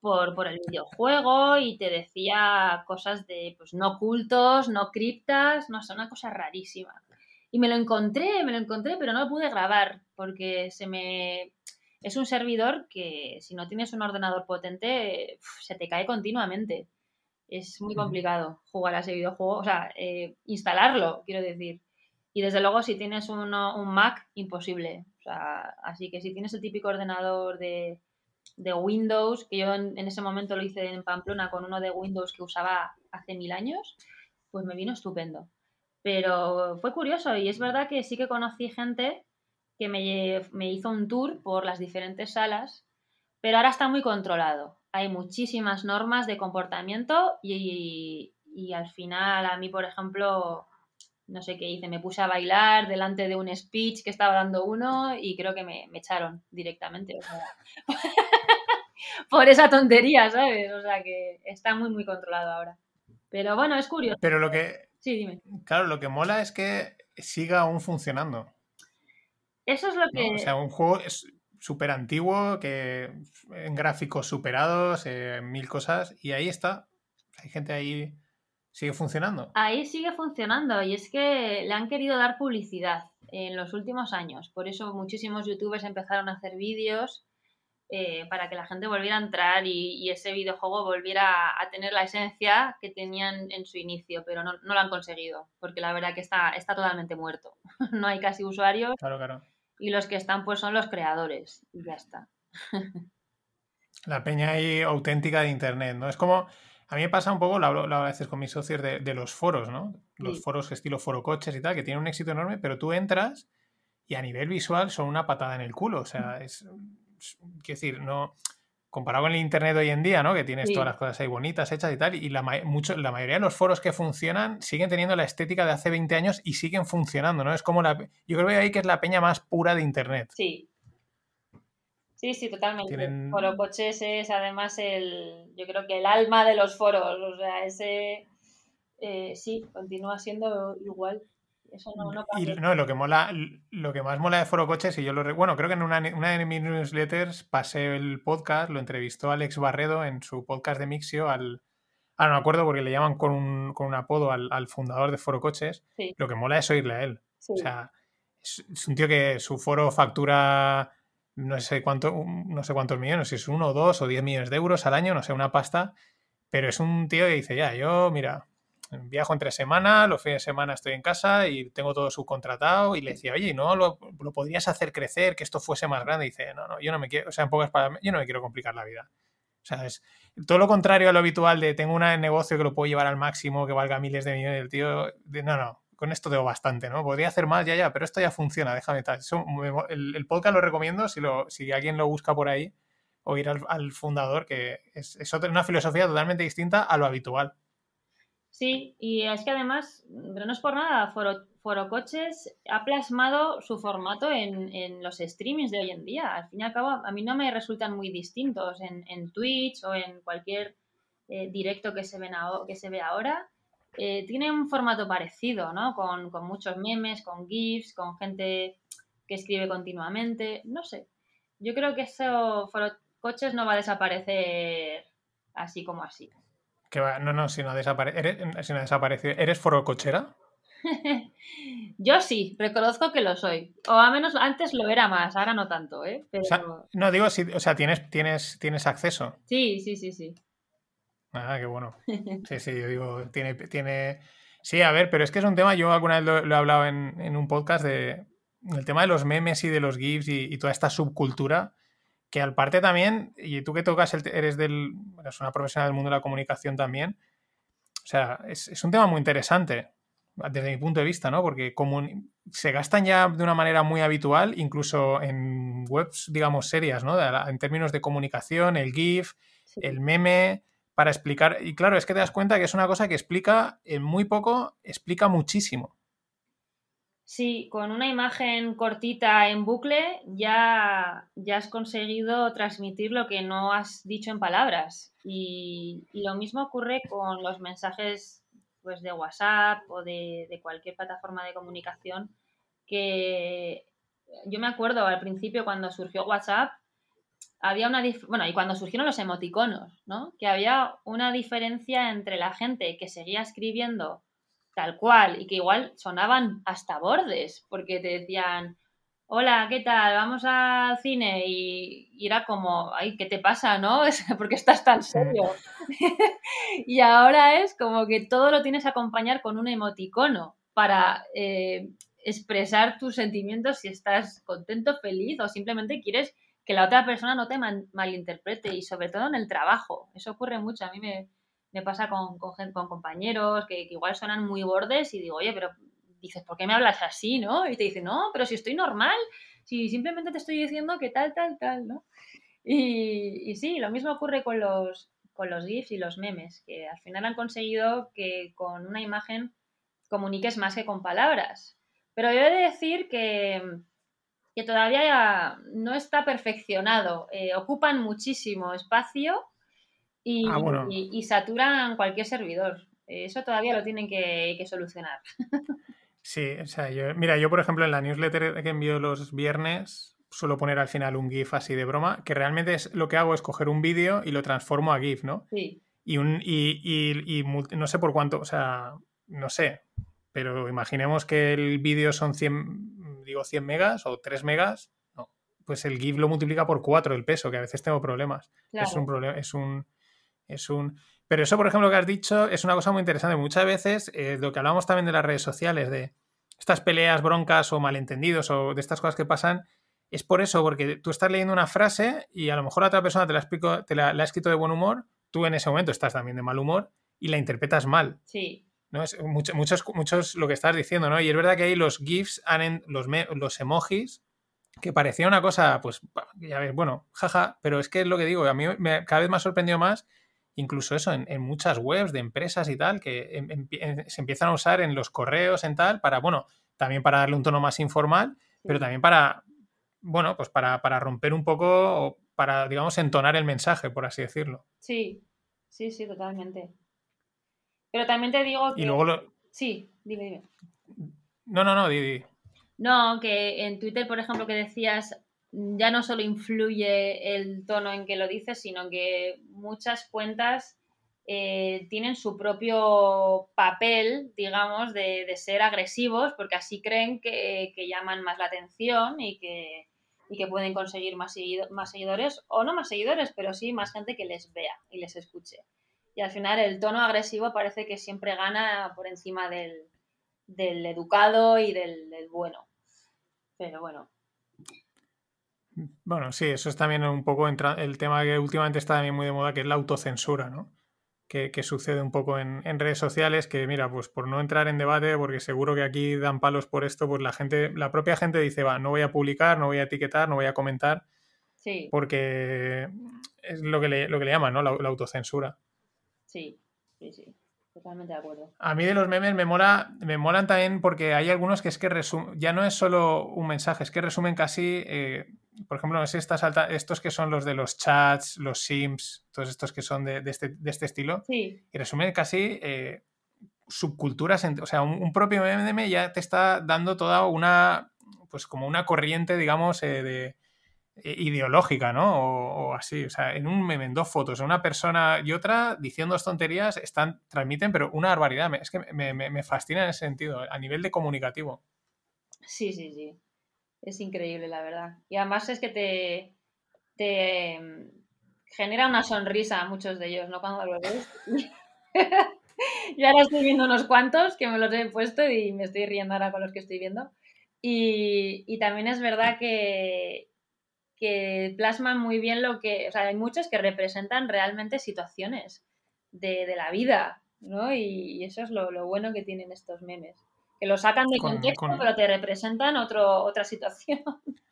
por, el videojuego y te decía cosas de pues no cultos, no criptas, no sé, una cosa rarísima. Y me lo encontré, me lo encontré, pero no lo pude grabar porque se me... Es un servidor que si no tienes un ordenador potente se te cae continuamente. Es muy complicado jugar a ese videojuego, o sea, eh, instalarlo, quiero decir. Y desde luego si tienes un Mac, imposible. O sea, así que si tienes el típico ordenador de, de Windows, que yo en, ese momento lo hice en Pamplona con uno de Windows que usaba hace mil años, pues me vino estupendo. Pero fue curioso y es verdad que sí que conocí gente que me, me hizo un tour por las diferentes salas, pero ahora está muy controlado. Hay muchísimas normas de comportamiento y, y al final a mí, por ejemplo, no sé qué hice, me puse a bailar delante de un speech que estaba dando uno y creo que me, echaron directamente. por esa tontería, ¿sabes? O sea que está muy, muy controlado ahora. Pero bueno, es curioso. Pero lo que... Sí, dime. Claro, lo que mola es que siga aún funcionando. Eso es lo que... O sea, un juego es súper antiguo, que en gráficos superados, eh, mil cosas, y ahí está. Hay gente ahí ¿Sigue funcionando? Ahí sigue funcionando y es que le han querido dar publicidad en los últimos años. Por eso muchísimos youtubers empezaron a hacer vídeos eh, para que la gente volviera a entrar y, ese videojuego volviera a tener la esencia que tenían en su inicio, pero no, lo han conseguido, porque la verdad que está, está totalmente muerto. no hay casi usuarios. Claro, claro. Y los que están pues son los creadores y ya está. la peña ahí auténtica de internet, ¿no? Es como a mí me pasa un poco, lo hablo, a veces con mis socios, de, los foros, ¿no? Los foros estilo foro coches y tal, que tienen un éxito enorme, pero tú entras y a nivel visual son una patada en el culo. O sea, es. quiero decir, no. Comparado con el internet hoy en día, ¿no? Que tienes todas las cosas ahí bonitas, hechas y tal, y la, mucho, la mayoría de los foros que funcionan siguen teniendo la estética de hace 20 años y siguen funcionando, ¿no? Es como la. Yo creo que ahí que es la peña más pura de internet. Sí, Sí, sí, totalmente. Foro Coches es además el, yo creo que el alma de los foros, o sea, ese, eh, sí, continúa siendo igual. Eso no, no Y no, lo que mola, lo que más mola de Foro Coches, y yo lo bueno, creo que en una, de mis newsletters pasé el podcast, lo entrevistó Alex Barredo en su podcast de Mixio al. Ah, no me acuerdo porque le llaman con un, con un apodo al, fundador de Foro Coches. Lo que mola es oírle a él. O sea, es, un tío que su foro factura no sé cuánto, no sé cuántos millones, si es uno o dos o diez millones de euros al año, no sé, una pasta, pero es un tío que dice, ya, yo, mira, viajo entre semana, los fines de semana estoy en casa y tengo todo subcontratado y le decía, oye, ¿no lo, podrías hacer crecer, que esto fuese más grande? Y dice, no, no, yo no me quiero, o sea, en pocas yo no me quiero complicar la vida. O sea, es todo lo contrario a lo habitual de tengo un negocio que lo puedo llevar al máximo, que valga miles de millones, el tío, no, no, con esto tengo bastante, ¿no? Podría hacer más, ya, ya, pero esto ya funciona, déjame estar. el, podcast lo recomiendo si, lo, si alguien lo busca por ahí, o ir al, fundador, que es, es una filosofía totalmente distinta a lo habitual. Sí, y es que además, pero no es por nada, Foro, Coches ha plasmado su formato en, los streamings de hoy en día. Al fin y al cabo, a mí no me resultan muy distintos en, Twitch o en cualquier eh, directo que se, ven que se ve ahora eh, tiene un formato parecido, ¿no? Con, muchos memes, con GIFs, con gente que escribe continuamente, no sé. Yo creo que eso, Foro Coches no va a desaparecer así como así. Que va, no, no, si no, desaparece, ¿Eres, si no desaparece, ¿eres foro cochera? Yo sí, reconozco que lo soy. O al menos antes lo era más, ahora no tanto, ¿eh? no, digo, si, o sea, tienes, tienes, tienes acceso. Sí, sí, sí, sí. Ah, qué bueno. Sí, sí, yo digo, tiene, tiene... Sí, a ver, pero es que es un tema, yo alguna vez lo, he hablado en, un podcast de el tema de los memes y de los GIFs y, toda esta subcultura, que al parte también, y tú que tocas, eres del, eres una profesional del mundo de la comunicación también, o sea, es, un tema muy interesante, desde mi punto de vista, ¿no? Porque como se gastan ya de una manera muy habitual, incluso en webs, digamos, serias, ¿no? En términos de comunicación, el GIF, el meme, para explicar. Y claro, es que te das cuenta que es una cosa que explica en muy poco, explica muchísimo. Sí, con una imagen cortita en bucle ya, ya has conseguido transmitir lo que no has dicho en palabras. Y, lo mismo ocurre con los mensajes pues, de WhatsApp o de, de cualquier plataforma de comunicación que yo me acuerdo al principio cuando surgió WhatsApp, había una bueno, y cuando surgieron los emoticonos, ¿no? Que había una diferencia entre la gente que seguía escribiendo tal cual, y que igual sonaban hasta bordes, porque te decían, hola, ¿qué tal? Vamos al cine, y, era como, ay, ¿qué te pasa, no? porque estás tan serio. y ahora es como que todo lo tienes que acompañar con un emoticono para eh, expresar tus sentimientos si estás contento, feliz o simplemente quieres que la otra persona no te malinterprete y sobre todo en el trabajo. Eso ocurre mucho. A mí me, me pasa con, con, con compañeros que, igual suenan muy bordes y digo, oye, pero dices, ¿por qué me hablas así, no? Y te dicen, no, pero si estoy normal, si simplemente te estoy diciendo que tal, tal, tal, ¿no? Y, y sí, lo mismo ocurre con los, con los GIFs y los memes, que al final han conseguido que con una imagen comuniques más que con palabras. Pero yo he de decir que, que todavía no está perfeccionado. Eh, ocupan muchísimo espacio Ah, y, saturan cualquier servidor. Eso todavía lo tienen que, solucionar. Sí, o sea, yo, mira, yo por ejemplo en la newsletter que envío los viernes suelo poner al final un GIF así de broma, que realmente es lo que hago es coger un vídeo y lo transformo a GIF, ¿no? Sí. Y, un, y, no sé por cuánto, o sea, no sé, pero imaginemos que el vídeo son 100, digo 100 megas o 3 megas, no, pues el GIF lo multiplica por 4 el peso, que a veces tengo problemas. Es un problema, es un es un... Pero eso, por ejemplo, que has dicho, es una cosa muy interesante. Muchas veces, eh, lo que hablamos también de las redes sociales, de estas peleas, broncas o malentendidos o de estas cosas que pasan, es por eso, porque tú estás leyendo una frase y a lo mejor la otra persona te la, explico, te la, ha escrito de buen humor, tú en ese momento estás también de mal humor y la interpretas mal. Sí. ¿no? Es muchos, muchos lo que estás diciendo, ¿no? Y es verdad que ahí los GIFs, los, los emojis, que parecía una cosa, pues, ya ves, bueno, jaja, pero es que es lo que digo, a mí me, cada vez me ha sorprendido más incluso eso en, muchas webs de empresas y tal, que em, em, se empiezan a usar en los correos, en tal, para, bueno, también para darle un tono más informal, pero también para, bueno, pues para, romper un poco, para, digamos, entonar el mensaje, por así decirlo. Sí, sí, sí, totalmente. Pero también te digo que... Y luego Sí, dime, dime. No, no, no, di. No, que en Twitter, por ejemplo, que decías, ya no solo influye el tono en que lo dices, sino que muchas cuentas eh, tienen su propio papel, digamos, de, ser agresivos, porque así creen que, llaman más la atención y que, que pueden conseguir más, más seguidores, o no más seguidores, pero sí más gente que les vea y les escuche. Y al final el tono agresivo parece que siempre gana por encima del, educado y del bueno. Pero bueno, bueno, sí, eso es también un poco el tema que últimamente está también muy de moda, que es la autocensura, ¿no? Que, sucede un poco en, redes sociales, que mira, pues por no entrar en debate, porque seguro que aquí dan palos por esto, pues la gente, la propia gente dice, va, no voy a publicar, no voy a etiquetar, no voy a comentar, sí. porque es lo que le, lo que le llaman, ¿no? La, autocensura. Sí, sí, sí. Totalmente de acuerdo. A mí de los memes me mola, me molan también porque hay algunos que es que resumen, ya no es solo un mensaje, es que resumen casi eh, por ejemplo, no sé, estas estos que son los de los chats, los sims, todos estos que son de, este, este, estilo, y resumen casi eh, subculturas, o sea, un, propio MDM ya te está dando toda una, pues como una corriente, digamos, eh, de, ideológica, ¿no? O, así, o sea, en un meme, en dos fotos, una persona y otra diciendo tonterías, están, transmiten, pero una barbaridad, es que me, fascina en ese sentido, a nivel de comunicativo. Sí, sí, sí es increíble, la verdad. Y además es que te, mm, genera una sonrisa a muchos de ellos, ¿no? Cuando lo ves. Yo ahora estoy viendo unos cuantos que me los he puesto y me estoy riendo ahora con los que estoy viendo. Y, también es verdad que, que plasman muy bien lo que, o sea, hay muchos que representan realmente situaciones de, de la vida ¿no? Y, eso es lo, bueno que tienen estos memes. Que lo sacan de contexto, pero te representan otro, otra situación.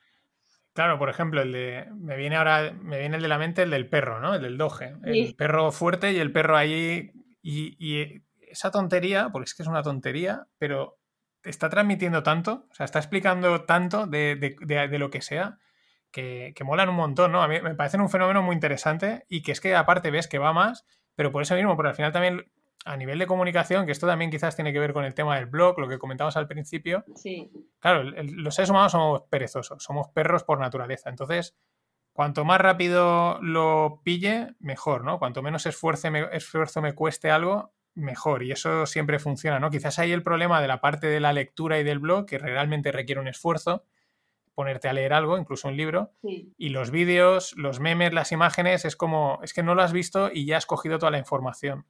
Claro, por ejemplo, el de. Me viene ahora. Me viene el de la mente el del perro, ¿no? El del doge. El perro fuerte y el perro ahí. Y, esa tontería, porque es que es una tontería, pero está transmitiendo tanto, o sea, está explicando tanto de, lo que sea, que, que, molan un montón, ¿no? A mí me parece un fenómeno muy interesante y que es que aparte ves que va más, pero por eso mismo, porque al final también a nivel de comunicación, que esto también quizás tiene que ver con el tema del blog, lo que comentamos al principio. Sí. Claro, los seres humanos somos perezosos, somos perros por naturaleza. Entonces, cuanto más rápido lo pille, mejor, ¿no? Cuanto menos esfuerzo me, esfuerzo me cueste algo, mejor. Y eso siempre funciona, ¿no? Quizás hay el problema de la parte de la lectura y del blog, que realmente requiere un esfuerzo, ponerte a leer algo, incluso un libro. Y los vídeos, los memes, las imágenes, es como, es que no lo has visto y ya has cogido toda la información.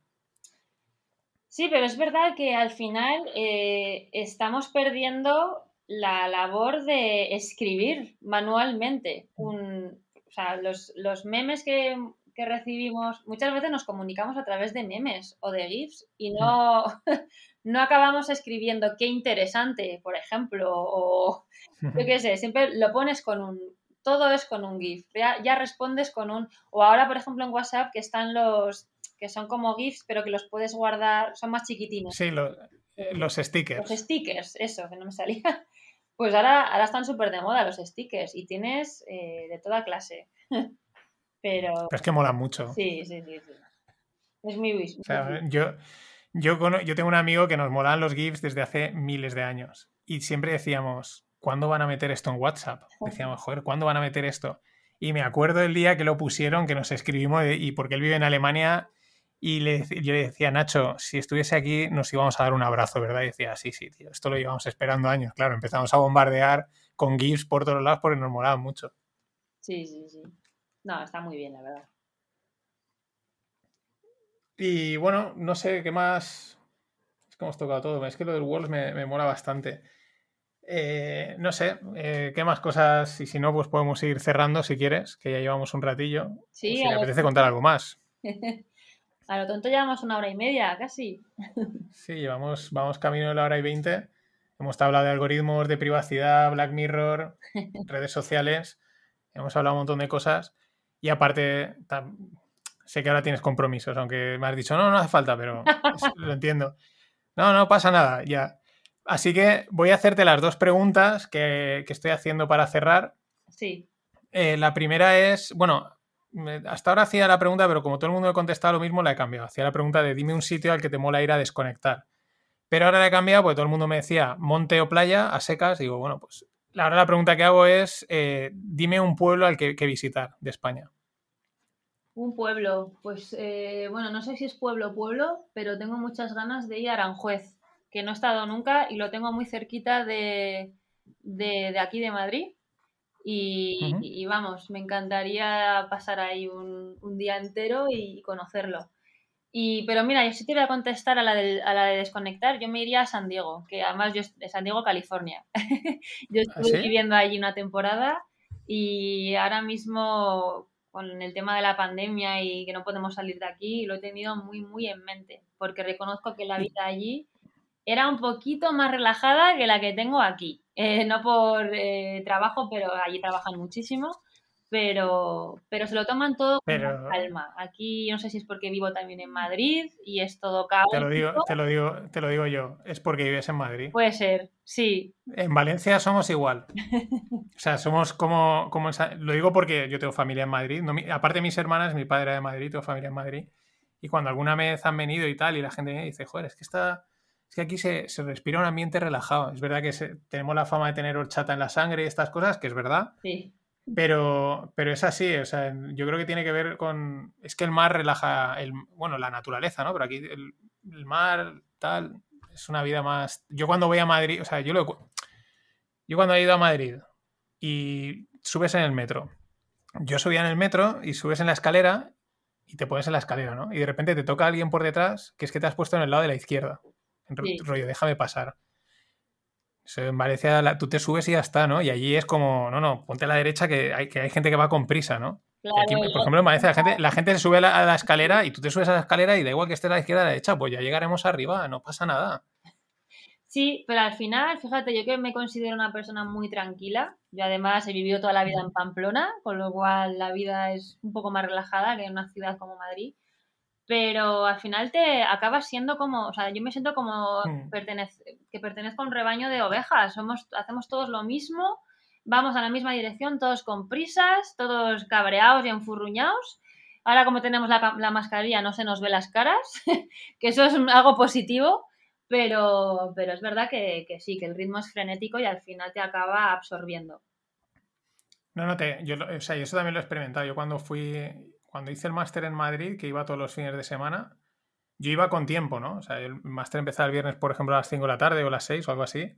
Sí, pero es verdad que al final eh, estamos perdiendo la labor de escribir manualmente. Un, o sea, los, los memes que, que, recibimos, muchas veces nos comunicamos a través de memes o de GIFs y no, no acabamos escribiendo qué interesante, por ejemplo, o yo qué sé, siempre lo pones con un, todo es con un GIF, ya, ya respondes con un, o ahora, por ejemplo, en WhatsApp que están los que son como GIFs, pero que los puedes guardar, son más chiquitines. Sí, eh, los stickers. Los stickers, eso, que no me salía. Pues ahora, ahora están súper de moda los stickers y tienes eh, de toda clase. pero... Pero es que mola mucho. Sí, sí, sí. Es muy... O sea, yo, yo, yo tengo un amigo que nos molan los GIFs desde hace miles de años y siempre decíamos, ¿cuándo van a meter esto en WhatsApp? Decíamos, joder, ¿cuándo van a meter esto? Y me acuerdo el día que lo pusieron, que nos escribimos, y porque él vive en Alemania, y le, yo le decía, Nacho, si estuviese aquí nos íbamos a dar un abrazo, ¿verdad? Y decía, sí, sí, tío, esto lo llevamos esperando años. Claro, empezamos a bombardear con GIFs por todos lados porque nos molaba mucho. Sí, sí, sí. No, está muy bien, la verdad. Y bueno, no sé qué más. Es que hemos tocado todo. Es que lo del Worlds me, mola bastante. Eh, no sé, eh, ¿qué más cosas? Y si no, pues podemos ir cerrando si quieres, que ya llevamos un ratillo. Sí, si me apetece contar algo más. A lo tonto llevamos una hora y media, casi. Sí, llevamos, vamos camino de la hora y veinte. Hemos hablado de algoritmos, de privacidad, Black Mirror, redes sociales. Hemos hablado un montón de cosas. Y aparte, sé que ahora tienes compromisos, aunque me has dicho, no, no hace falta, pero lo entiendo. No, no pasa nada, ya. Así que voy a hacerte las dos preguntas que, estoy haciendo para cerrar. Sí. Eh, la primera es, bueno, hasta ahora hacía la pregunta, pero como todo el mundo me contestado lo mismo, la he cambiado. Hacía la pregunta de dime un sitio al que te mola ir a desconectar. Pero ahora la he cambiado porque todo el mundo me decía monte o playa a secas. Digo, bueno, pues ahora la pregunta que hago es eh, dime un pueblo al que, visitar de España. Un pueblo, pues eh, bueno, no sé si es pueblo o pueblo, pero tengo muchas ganas de ir a Aranjuez, que no he estado nunca y lo tengo muy cerquita de, de aquí de Madrid. Y, vamos, me encantaría pasar ahí un, día entero y conocerlo. Y, pero mira, yo sí te voy a contestar a la, de, a la de desconectar. Yo me iría a San Diego, que además yo de San Diego, California. yo ¿Ah, estuve viviendo allí una temporada y ahora mismo con el tema de la pandemia y que no podemos salir de aquí, lo he tenido muy, muy en mente, porque reconozco que la vida allí era un poquito más relajada que la que tengo aquí. Eh, no por eh, trabajo, pero allí trabajan muchísimo. Pero, pero se lo toman todo con calma. Aquí no sé si es porque vivo también en Madrid y es todo caos. Te lo digo, te lo digo, te lo digo yo. Es porque vives en Madrid. Puede ser, sí. En Valencia somos igual. o sea, somos como, como lo digo porque yo tengo familia en Madrid. aparte de mis hermanas, mi padre era de Madrid, tengo familia en Madrid. Y cuando alguna vez han venido y tal, y la gente me dice, joder, es que está que aquí se, respira un ambiente relajado. Es verdad que tenemos la fama de tener horchata en la sangre y estas cosas, que es verdad. Sí. Pero, pero es así, o sea, yo creo que tiene que ver con. Es que el mar relaja, el, bueno, la naturaleza, ¿no? Pero aquí el, mar, tal, es una vida más. Yo cuando voy a Madrid, o sea, yo lo. Yo cuando he ido a Madrid y subes en el metro, yo subía en el metro y subes en la escalera y te pones en la escalera, ¿no? Y de repente te toca alguien por detrás que es que te has puesto en el lado de la izquierda. En rollo, déjame pasar. En Valencia tú te subes y ya está, ¿no? Y allí es como, no, no, ponte a la derecha que hay, que hay gente que va con prisa, ¿no? por ejemplo, me parece la gente, la gente se sube a la, escalera y tú te subes a la escalera y da igual que esté a la izquierda o a la derecha, pues ya llegaremos arriba, no pasa nada. Sí, pero al final, fíjate, yo que me considero una persona muy tranquila. Yo además he vivido toda la vida en Pamplona, con lo cual la vida es un poco más relajada que en una ciudad como Madrid. Pero al final te acabas siendo como, o sea, yo me siento como hmm. que pertenezco a un rebaño de ovejas. Somos, hacemos todos lo mismo vamos a la misma dirección, todos con prisas, todos cabreados y enfurruñados. Ahora como tenemos la, mascarilla no se nos ve las caras, que eso es algo positivo, pero, pero es verdad que, sí, que el ritmo es frenético y al final te acaba absorbiendo. No, no, te, yo, o sea, eso también lo he experimentado. Yo cuando fui, cuando hice el máster en Madrid, que iba todos los fines de semana, yo iba con tiempo, ¿no? O sea, el máster empezaba el viernes, por ejemplo, a las 5 de la tarde o a las 6 o algo así.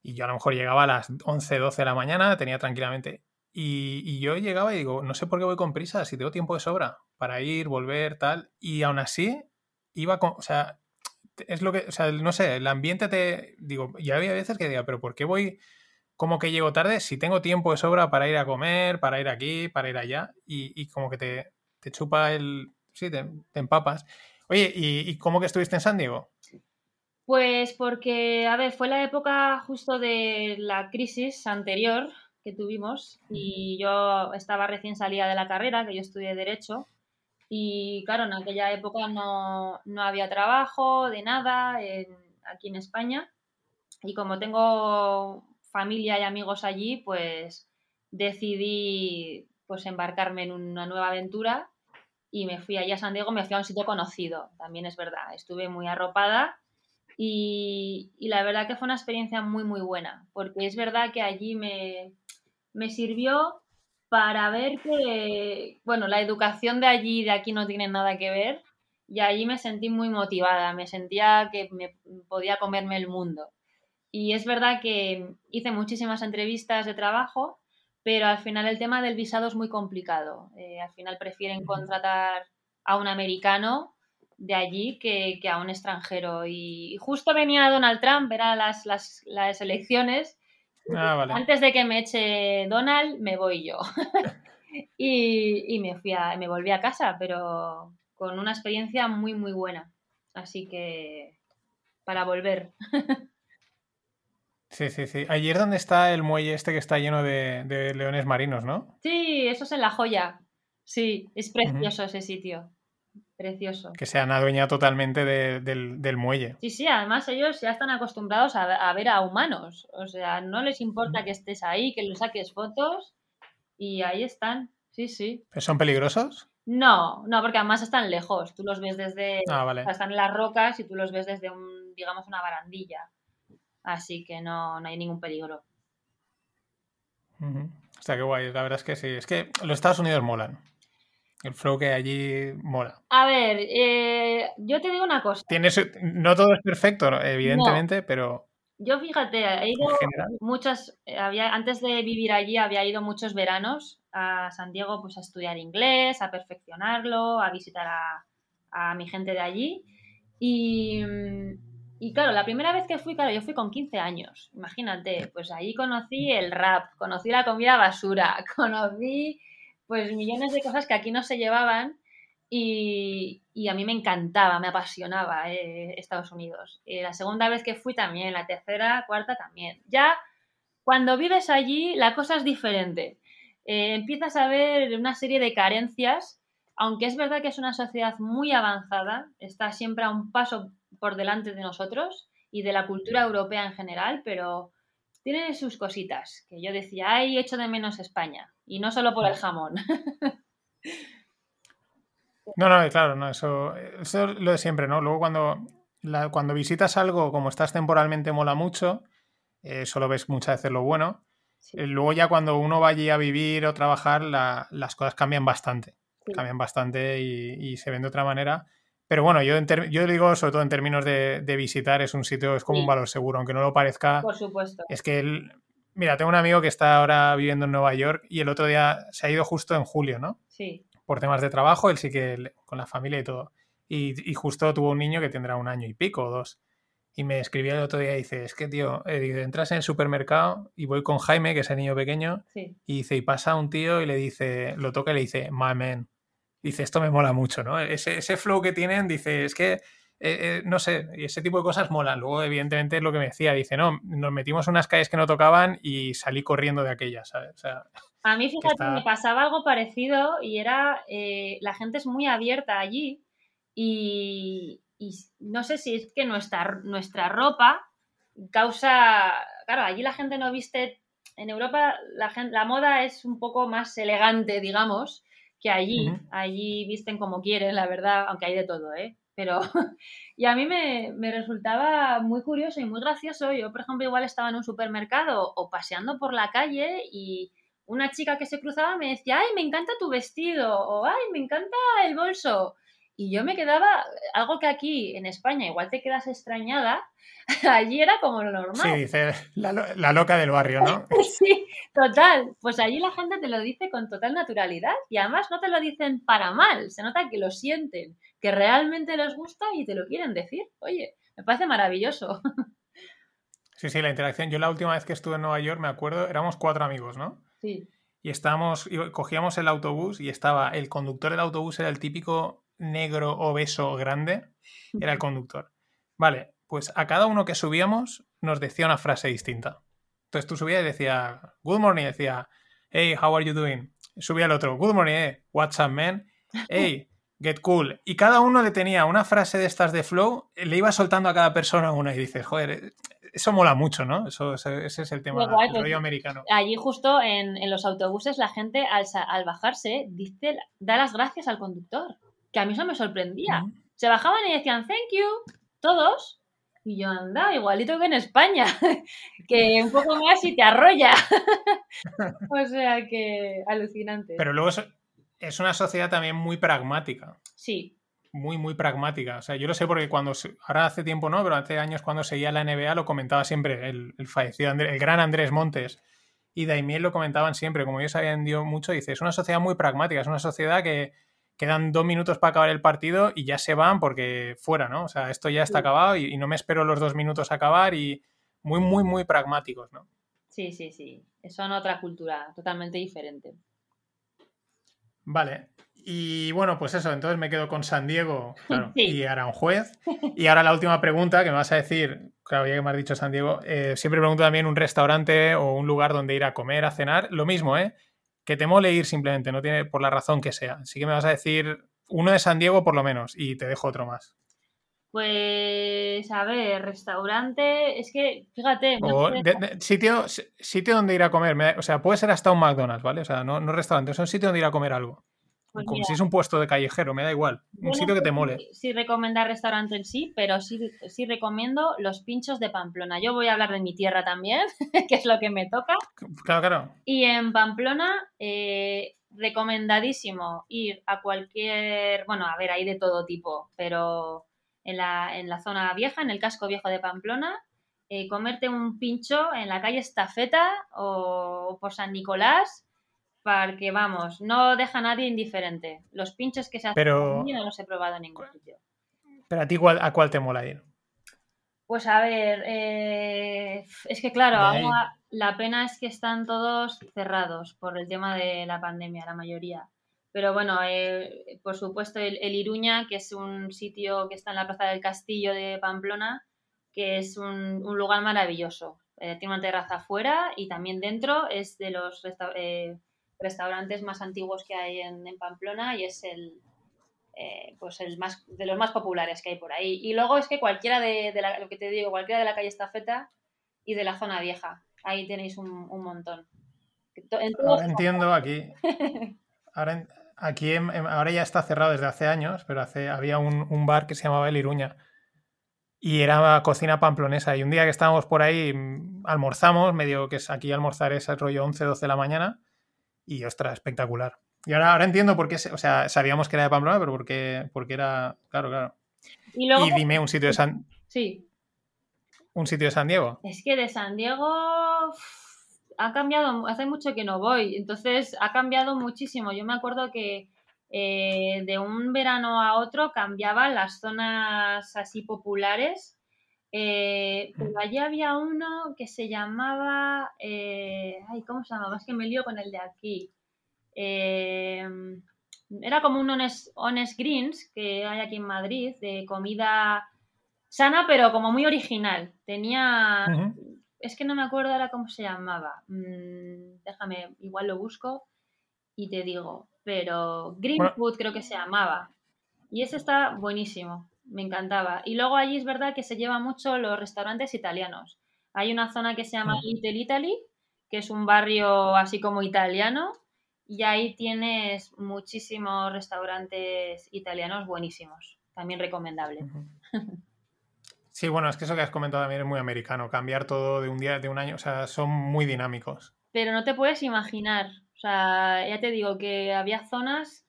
Y yo a lo mejor llegaba a las 11, 12 de la mañana, tenía tranquilamente. Y, yo llegaba y digo, no sé por qué voy con prisa, si tengo tiempo de sobra para ir, volver, tal. Y aún así, iba con. O sea, es lo que. O sea, no sé, el ambiente te. Digo, y había veces que diga, pero ¿por qué voy como que llego tarde si tengo tiempo de sobra para ir a comer, para ir aquí, para ir allá? Y, como que te, te chupa el. Sí, te empapas. Oye, ¿y, cómo que estuviste en San Diego? Pues porque, a ver, fue la época justo de la crisis anterior que tuvimos y yo estaba recién salida de la carrera, que yo estudié Derecho, y claro, en aquella época no, había trabajo de nada aquí en España y como tengo familia y amigos allí, pues decidí pues embarcarme en una nueva aventura y me fui allá a San Diego, me fui a un sitio conocido, también es verdad. Estuve muy arropada y, la verdad que fue una experiencia muy, muy buena, porque es verdad que allí me, me sirvió para ver que, bueno, la educación de allí y de aquí no tiene nada que ver. Y allí me sentí muy motivada, me sentía que me podía comerme el mundo. Y es verdad que hice muchísimas entrevistas de trabajo pero al final el tema del visado es muy complicado. Eh, al final prefieren contratar a un americano de allí que, a un extranjero. Y, justo venía Donald Trump, era las, las, las elecciones. Ah, Antes de que me eche Donald, me voy yo. y, y, me, fui a, me volví a casa, pero con una experiencia muy, muy buena. Así que para volver. Sí, sí, sí. Allí es donde está el muelle este que está lleno de, leones marinos, ¿no? Sí, eso es en La Joya. Sí, es precioso ese sitio. Precioso. Que se han adueñado totalmente del, muelle. Sí, sí, además ellos ya están acostumbrados a, ver a humanos. O sea, no les importa que estés ahí, que les saques fotos y ahí están. Sí, sí. ¿Son peligrosos? No, no, porque además están lejos. Tú los ves desde. Ah, vale. están en las rocas y tú los ves desde un, digamos, una barandilla así que no, hay ningún peligro. O sea, qué guay, la verdad es que sí. Es que los Estados Unidos molan. El flow que hay allí mola. A ver, eh, yo te digo una cosa. no todo es perfecto, evidentemente, pero. Yo fíjate, he ido muchas, eh, había, antes de vivir allí había ido muchos veranos a San Diego pues a estudiar inglés, a perfeccionarlo, a visitar a, a mi gente de allí. Y, mm, y claro, la primera vez que fui, claro, yo fui con 15 años, imagínate, pues ahí conocí el rap, conocí la comida basura, conocí pues millones de cosas que aquí no se llevaban y, a mí me encantaba, me apasionaba eh, Estados Unidos. Y la segunda vez que fui también, la tercera, cuarta también. Ya cuando vives allí la cosa es diferente. Eh, empiezas a ver una serie de carencias, aunque es verdad que es una sociedad muy avanzada, está siempre a un paso por delante de nosotros y de la cultura europea en general, pero tiene sus cositas, que yo decía, ay, echo de menos España, y no solo por el jamón. No, no, claro, no, eso, eso es lo de siempre, ¿no? Luego cuando, cuando visitas algo, como estás temporalmente, mola mucho, eh, solo ves muchas veces lo bueno. Eh, luego ya cuando uno va allí a vivir o trabajar, las cosas cambian bastante. Cambian bastante y, y, se ven de otra manera. Pero bueno, yo, yo digo, sobre todo en términos de, visitar, es un sitio, es como un valor seguro, aunque no lo parezca. Por supuesto. Es que, él, mira, tengo un amigo que está ahora viviendo en Nueva York y el otro día se ha ido justo en julio, ¿no? Sí. Por temas de trabajo, él sí que con la familia y todo. Y, justo tuvo un niño que tendrá un año y pico o dos. Y me escribía el otro día y dice, es que tío, eh, entras en el supermercado y voy con Jaime, que es el niño pequeño, y dice, y pasa un tío y le dice, lo toca y le dice, my man. Dice, esto me mola mucho, ¿no? Ese, ese flow que tienen, dice, es que, eh, eh, no sé, ese tipo de cosas molan. Luego, evidentemente, es lo que me decía, dice, no, nos metimos en unas calles que no tocaban y salí corriendo de aquellas, ¿sabes? a mí, fíjate, me pasaba algo parecido y era, la gente es muy abierta allí y, y no sé si es que nuestra, nuestra ropa causa, claro, allí la gente no viste, en Europa la, gente, la moda es un poco más elegante, digamos, que allí. Allí visten como quieren, la verdad, aunque hay de todo, ¿eh? Pero, y a mí me, me, resultaba muy curioso y muy gracioso. Yo, por ejemplo, igual estaba en un supermercado o paseando por la calle y una chica que se cruzaba me decía, ay, me encanta tu vestido, o ay, me encanta el bolso. Y yo me quedaba, algo que aquí en España igual te quedas extrañada, allí era como lo normal. Sí, dice la, loca del barrio, ¿no? sí, total. Pues allí la gente te lo dice con total naturalidad y además no te lo dicen para mal, se nota que lo sienten, que realmente les gusta y te lo quieren decir. Oye, me parece maravilloso. Sí, sí, la interacción. Yo la última vez que estuve en Nueva York, me acuerdo, éramos cuatro amigos, ¿no? Sí. Y estábamos, cogíamos el autobús y estaba, el conductor del autobús era el típico negro, obeso, grande, era el conductor. Vale, pues a cada uno que subíamos nos decía una frase distinta. Entonces tú subías y decía, good morning, decía, hey, how are you doing? Subía el otro, good morning, eh, what's up, man? Hey, get cool. Y cada uno le tenía una frase de estas de flow, le iba soltando a cada persona una y dices, joder, eso mola mucho, ¿no? Eso, ese, es el tema del rollo americano. Allí justo en, los autobuses la gente al, al bajarse dice, da las gracias al conductor que a mí eso me sorprendía. Se bajaban y decían, thank you, todos. Y yo, anda, igualito que en España, que un poco más y te arrolla. o sea que alucinante. Pero luego es, una sociedad también muy pragmática. Sí. Muy, muy pragmática. O sea, yo lo sé porque cuando, ahora hace tiempo no, pero hace años cuando seguía la NBA lo comentaba siempre el, fallecido, el gran Andrés Montes y Daimiel lo comentaban siempre, como ellos habían dicho mucho, dice, es una sociedad muy pragmática, es una sociedad que, quedan dos minutos para acabar el partido y ya se van porque fuera, ¿no? O sea, esto ya está acabado y, no me espero los dos minutos a acabar y muy, muy, muy pragmáticos, ¿no? Sí, sí, sí. Son otra cultura totalmente diferente. Vale. Y bueno, pues eso, entonces me quedo con San Diego claro, y Aranjuez. Y ahora la última pregunta que me vas a decir, claro, ya que me has dicho San Diego, eh, siempre pregunto también un restaurante o un lugar donde ir a comer, a cenar. Lo mismo, ¿eh? Que te mole ir simplemente, no tiene por la razón que sea. Así que me vas a decir uno de San Diego por lo menos y te dejo otro más. Pues, a ver, restaurante, es que, fíjate. sitio, sitio donde ir a comer, o sea, puede ser hasta un McDonald's, ¿vale? O sea, no, no restaurante, es un sitio donde ir a comer algo. Pues Como si es un puesto de callejero, me da igual. Un sitio que te mole. Sí, recomendar restaurante en sí, pero sí, sí recomiendo los pinchos de Pamplona. Yo voy a hablar de mi tierra también, que es lo que me toca. Claro, claro. Y en Pamplona, eh, recomendadísimo ir a cualquier. Bueno, a ver, hay de todo tipo, pero en la, en la zona vieja, en el casco viejo de Pamplona, eh, comerte un pincho en la calle Estafeta o por San Nicolás porque vamos, no deja a nadie indiferente. Los pinchos que se hacen pero, no los he probado en ningún sitio. Pero a ti, ¿a cuál te mola ir? Pues a ver, eh, es que claro, la pena es que están todos cerrados por el tema de la pandemia, la mayoría. Pero bueno, eh, por supuesto el, Iruña, que es un sitio que está en la Plaza del Castillo de Pamplona, que es un, lugar maravilloso. Eh, tiene una terraza afuera y también dentro es de los restaurantes más antiguos que hay en, Pamplona y es el, eh, pues el más de los más populares que hay por ahí. Y luego es que cualquiera de, la, lo que te digo, cualquiera de la calle Estafeta y de la zona vieja, ahí tenéis un, montón. ahora entiendo aquí. Ahora, aquí ahora ya está cerrado desde hace años, pero hace, había un, bar que se llamaba El Iruña. Y era cocina pamplonesa. Y un día que estábamos por ahí, mm, almorzamos, medio que es aquí almorzar es el rollo 11, 12 de la mañana y ostras, espectacular. Y ahora, ahora entiendo por qué, o sea, sabíamos que era de Pamplona, pero porque, porque era, claro, claro. Y, dime un sitio de San... Sí. Un sitio de San Diego. Es que de San Diego ha cambiado, hace mucho que no voy, entonces ha cambiado muchísimo. Yo me acuerdo que eh, de un verano a otro cambiaban las zonas así populares Eh, pero allí había uno que se llamaba. Eh, ay, ¿cómo se llamaba? Es que me lío con el de aquí. Eh, era como un honest, Greens que hay aquí en Madrid, de comida sana, pero como muy original. Tenía. Es que no me acuerdo ahora cómo se llamaba. Mm, déjame, igual lo busco y te digo. Pero Green Food creo que se llamaba. Y ese está buenísimo me encantaba. Y luego allí es verdad que se lleva mucho los restaurantes italianos. Hay una zona que se llama mm. Little Italy, que es un barrio así como italiano, y ahí tienes muchísimos restaurantes italianos buenísimos, también recomendable. Sí, bueno, es que eso que has comentado también es muy americano, cambiar todo de un día, de un año, o sea, son muy dinámicos. Pero no te puedes imaginar, o sea, ya te digo que había zonas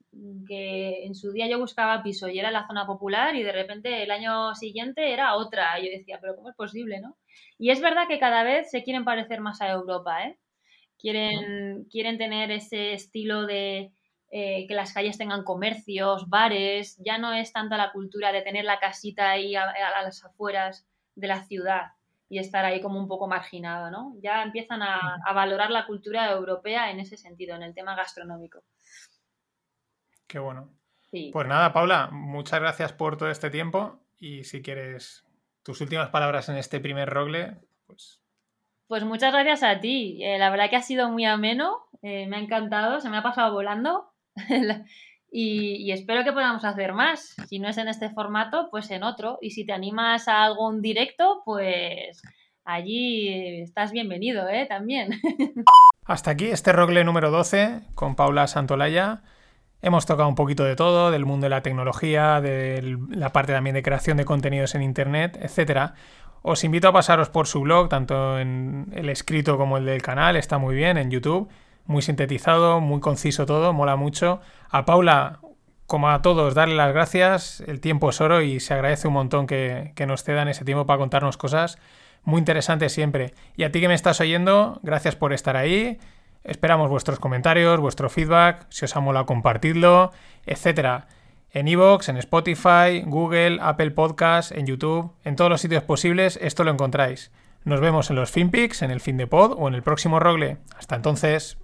que en su día yo buscaba piso y era la zona popular y de repente el año siguiente era otra. Y yo decía, pero ¿cómo es posible, no? Y es verdad que cada vez se quieren parecer más a Europa, ¿eh? Quieren, quieren tener ese estilo de eh, que las calles tengan comercios, bares, ya no es tanta la cultura de tener la casita ahí a, las afueras de la ciudad y estar ahí como un poco marginado, ¿no? Ya empiezan a, a valorar la cultura europea en ese sentido, en el tema gastronómico. Qué bueno. Pues nada, Paula, muchas gracias por todo este tiempo y si quieres tus últimas palabras en este primer rogle, pues... Pues muchas gracias a ti. Eh, la verdad que ha sido muy ameno, eh, me ha encantado, se me ha pasado volando y, espero que podamos hacer más. Si no es en este formato, pues en otro. Y si te animas a algún directo, pues allí estás bienvenido, ¿eh? También. Hasta aquí este rogle número 12 con Paula Santolaya. Hemos tocado un poquito de todo, del mundo de la tecnología, de la parte también de creación de contenidos en Internet, etc. Os invito a pasaros por su blog, tanto en el escrito como el del canal, está muy bien en YouTube, muy sintetizado, muy conciso todo, mola mucho. A Paula, como a todos, darle las gracias, el tiempo es oro y se agradece un montón que, que nos cedan ese tiempo para contarnos cosas muy interesantes siempre. Y a ti que me estás oyendo, gracias por estar ahí. Esperamos vuestros comentarios, vuestro feedback, si os ha molado compartidlo, etc. En Evox, en Spotify, Google, Apple Podcasts, en YouTube, en todos los sitios posibles, esto lo encontráis. Nos vemos en los FinPix, en el fin de pod o en el próximo Rogle. Hasta entonces.